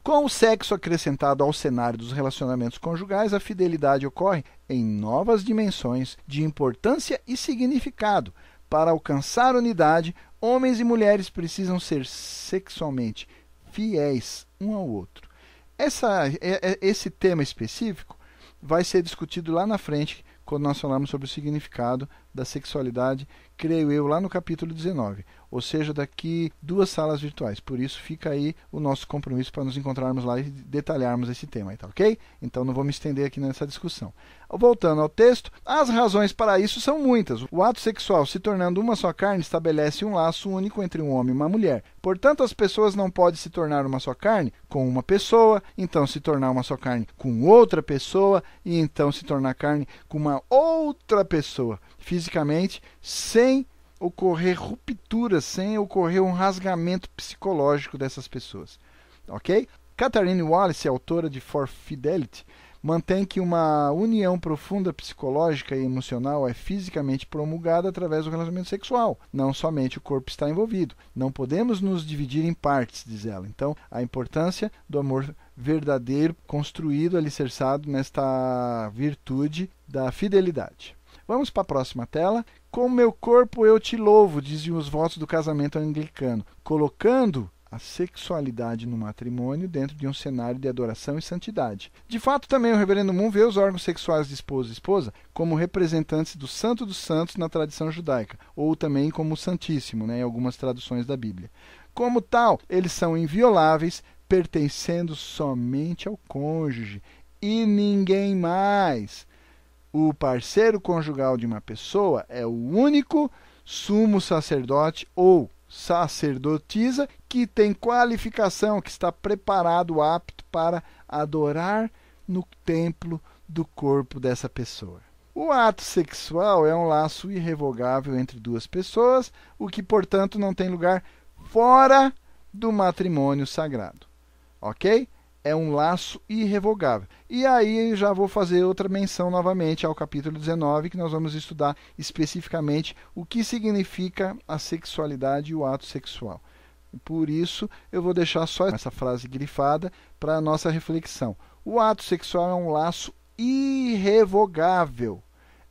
Com o sexo acrescentado ao cenário dos relacionamentos conjugais, a fidelidade ocorre em novas dimensões de importância e significado, para alcançar unidade, homens e mulheres precisam ser sexualmente fiéis um ao outro. Essa, é, é, esse tema específico vai ser discutido lá na frente, quando nós falamos sobre o significado da sexualidade, creio eu, lá no capítulo 19 ou seja, daqui duas salas virtuais. Por isso fica aí o nosso compromisso para nos encontrarmos lá e detalharmos esse tema, aí, tá ok? Então não vou me estender aqui nessa discussão. Voltando ao texto, as razões para isso são muitas. O ato sexual se tornando uma só carne estabelece um laço único entre um homem e uma mulher. Portanto, as pessoas não podem se tornar uma só carne com uma pessoa, então se tornar uma só carne com outra pessoa e então se tornar carne com uma outra pessoa, fisicamente, sem ocorrer rupturas, sem ocorrer um rasgamento psicológico dessas pessoas. Ok? Catherine Wallace, autora de For Fidelity, mantém que uma união profunda psicológica e emocional é fisicamente promulgada através do relacionamento sexual. Não somente o corpo está envolvido. Não podemos nos dividir em partes, diz ela. Então, a importância do amor verdadeiro, construído, alicerçado nesta virtude da fidelidade. Vamos para a próxima tela. Com meu corpo eu te louvo, diziam os votos do casamento anglicano, colocando a sexualidade no matrimônio dentro de um cenário de adoração e santidade. De fato, também o reverendo Moon vê os órgãos sexuais de esposo e esposa como representantes do santo dos santos na tradição judaica, ou também como santíssimo, né, em algumas traduções da Bíblia. Como tal, eles são invioláveis, pertencendo somente ao cônjuge e ninguém mais. O parceiro conjugal de uma pessoa é o único sumo sacerdote ou sacerdotisa que tem qualificação, que está preparado, apto para adorar no templo do corpo dessa pessoa. O ato sexual é um laço irrevogável entre duas pessoas, o que, portanto, não tem lugar fora do matrimônio sagrado. Ok? É um laço irrevogável. E aí já vou fazer outra menção novamente ao capítulo 19, que nós vamos estudar especificamente o que significa a sexualidade e o ato sexual. Por isso, eu vou deixar só essa frase grifada para a nossa reflexão. O ato sexual é um laço irrevogável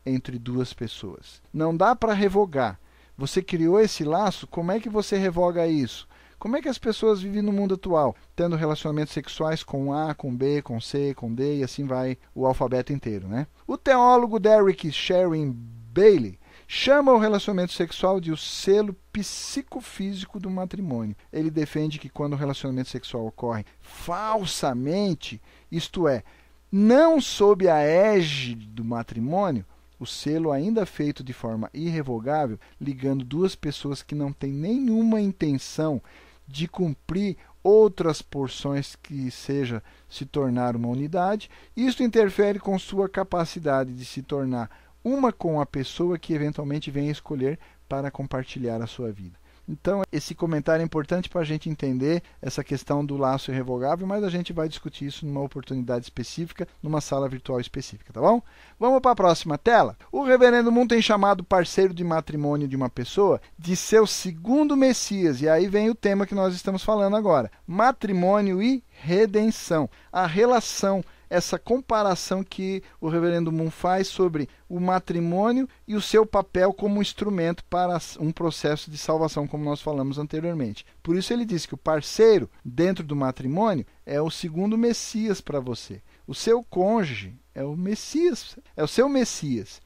entre duas pessoas. Não dá para revogar. Você criou esse laço, como é que você revoga isso? Como é que as pessoas vivem no mundo atual, tendo relacionamentos sexuais com A, com B, com C, com D e assim vai o alfabeto inteiro, né? O teólogo Derek Sharon Bailey chama o relacionamento sexual de o selo psicofísico do matrimônio. Ele defende que quando o relacionamento sexual ocorre falsamente, isto é, não sob a égide do matrimônio, o selo ainda feito de forma irrevogável, ligando duas pessoas que não têm nenhuma intenção de cumprir outras porções que seja se tornar uma unidade, isto interfere com sua capacidade de se tornar uma com a pessoa que eventualmente venha escolher para compartilhar a sua vida. Então, esse comentário é importante para a gente entender essa questão do laço irrevogável, mas a gente vai discutir isso numa oportunidade específica, numa sala virtual específica, tá bom? Vamos para a próxima tela. O reverendo Moon tem chamado parceiro de matrimônio de uma pessoa de seu segundo Messias, e aí vem o tema que nós estamos falando agora: matrimônio e redenção. A relação essa comparação que o reverendo Moon faz sobre o matrimônio e o seu papel como instrumento para um processo de salvação, como nós falamos anteriormente. Por isso ele diz que o parceiro dentro do matrimônio é o segundo Messias para você. O seu cônjuge é o Messias, é o seu Messias.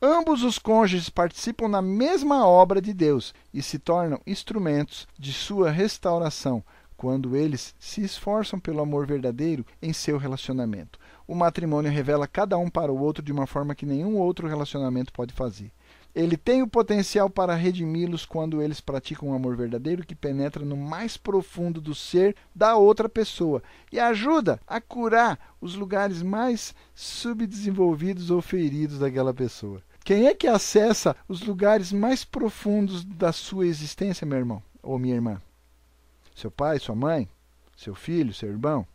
Ambos os cônjuges participam na mesma obra de Deus e se tornam instrumentos de sua restauração, quando eles se esforçam pelo amor verdadeiro em seu relacionamento. O matrimônio revela cada um para o outro de uma forma que nenhum outro relacionamento pode fazer. Ele tem o potencial para redimi-los quando eles praticam um amor verdadeiro que penetra no mais profundo do ser da outra pessoa e ajuda a curar os lugares mais subdesenvolvidos ou feridos daquela pessoa. Quem é que acessa os lugares mais profundos da sua existência, meu irmão ou minha irmã? Seu pai, sua mãe, seu filho, seu irmão.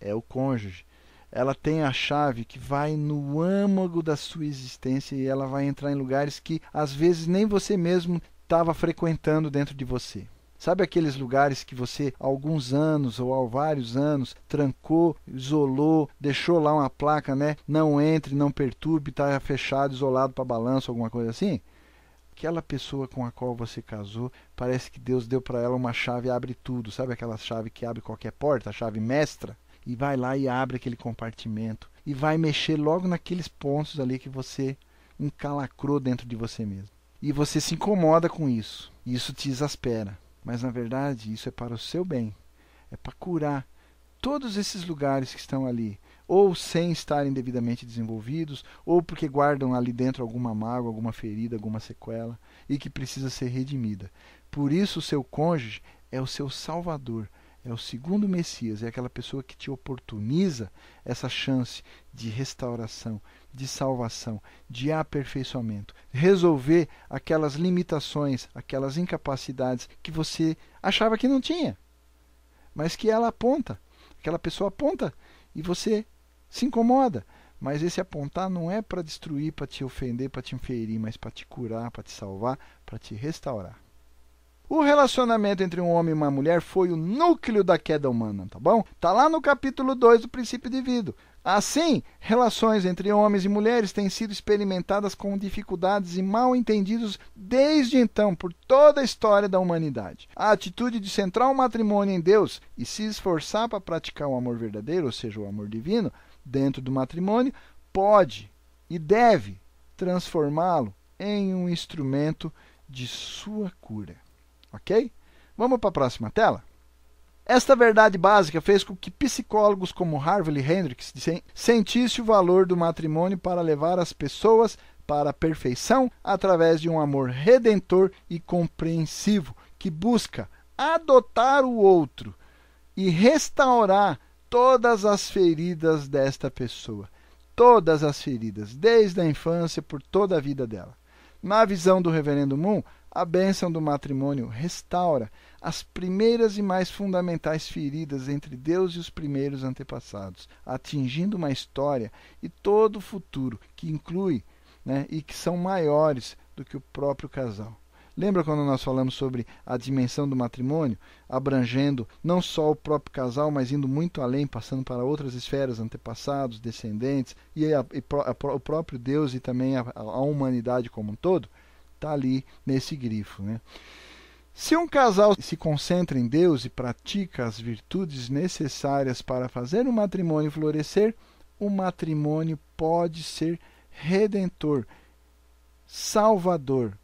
É o cônjuge. Ela tem a chave que vai no âmago da sua existência e ela vai entrar em lugares que às vezes nem você mesmo estava frequentando dentro de você. Sabe aqueles lugares que você, há alguns anos ou há vários anos, trancou, isolou, deixou lá uma placa, né? Não entre, não perturbe, está fechado, isolado para balanço, alguma coisa assim? Aquela pessoa com a qual você casou, parece que Deus deu para ela uma chave abre tudo. Sabe aquela chave que abre qualquer porta, a chave mestra? E vai lá e abre aquele compartimento. E vai mexer logo naqueles pontos ali que você encalacrou dentro de você mesmo. E você se incomoda com isso. E isso te exaspera. Mas na verdade, isso é para o seu bem. É para curar todos esses lugares que estão ali, ou sem estarem devidamente desenvolvidos, ou porque guardam ali dentro alguma mágoa, alguma ferida, alguma sequela e que precisa ser redimida. Por isso, o seu cônjuge é o seu salvador, é o segundo Messias, é aquela pessoa que te oportuniza essa chance de restauração, de salvação, de aperfeiçoamento, resolver aquelas limitações, aquelas incapacidades que você achava que não tinha, mas que ela aponta, aquela pessoa aponta e você se incomoda. Mas esse apontar não é para destruir, para te ofender, para te inferir, mas para te curar, para te salvar, para te restaurar. O relacionamento entre um homem e uma mulher foi o núcleo da queda humana, tá bom? Tá lá no capítulo 2 do princípio de vida. Assim, relações entre homens e mulheres têm sido experimentadas com dificuldades e mal entendidos desde então por toda a história da humanidade. A atitude de centrar o matrimônio em Deus e se esforçar para praticar o amor verdadeiro, ou seja, o amor divino, dentro do matrimônio, pode e deve transformá-lo em um instrumento de sua cura. Ok? Vamos para a próxima tela? Esta verdade básica fez com que psicólogos como Harvey Hendricks sentissem o valor do matrimônio para levar as pessoas para a perfeição através de um amor redentor e compreensivo que busca adotar o outro e restaurar todas as feridas desta pessoa. Todas as feridas, desde a infância por toda a vida dela. Na visão do Reverendo Moon, a bênção do matrimônio restaura as primeiras e mais fundamentais feridas entre Deus e os primeiros antepassados, atingindo uma história e todo o futuro que inclui né, e que são maiores do que o próprio casal. Lembra quando nós falamos sobre a dimensão do matrimônio, abrangendo não só o próprio casal, mas indo muito além, passando para outras esferas, antepassados, descendentes, e, a, e a, o próprio Deus e também a, a humanidade como um todo? está ali nesse grifo. Né? Se um casal se concentra em Deus e pratica as virtudes necessárias para fazer o matrimônio florescer, o matrimônio pode ser redentor, salvador,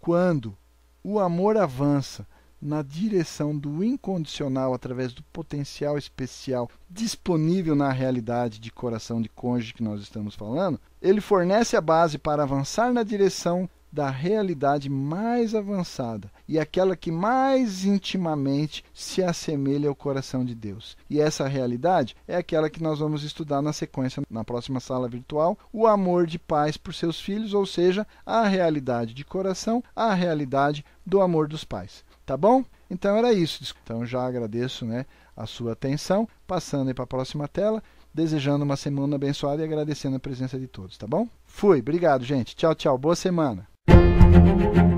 quando o amor avança na direção do incondicional através do potencial especial disponível na realidade de coração de cônjuge que nós estamos falando, ele fornece a base para avançar na direção da realidade mais avançada e aquela que mais intimamente se assemelha ao coração de Deus. E essa realidade é aquela que nós vamos estudar na sequência na próxima sala virtual, o amor de pais por seus filhos, ou seja, a realidade de coração, a realidade do amor dos pais. Tá bom? Então era isso. Então já agradeço, né, a sua atenção, passando para a próxima tela, desejando uma semana abençoada e agradecendo a presença de todos, tá bom? Fui, obrigado, gente. Tchau, tchau. Boa semana. Thank you.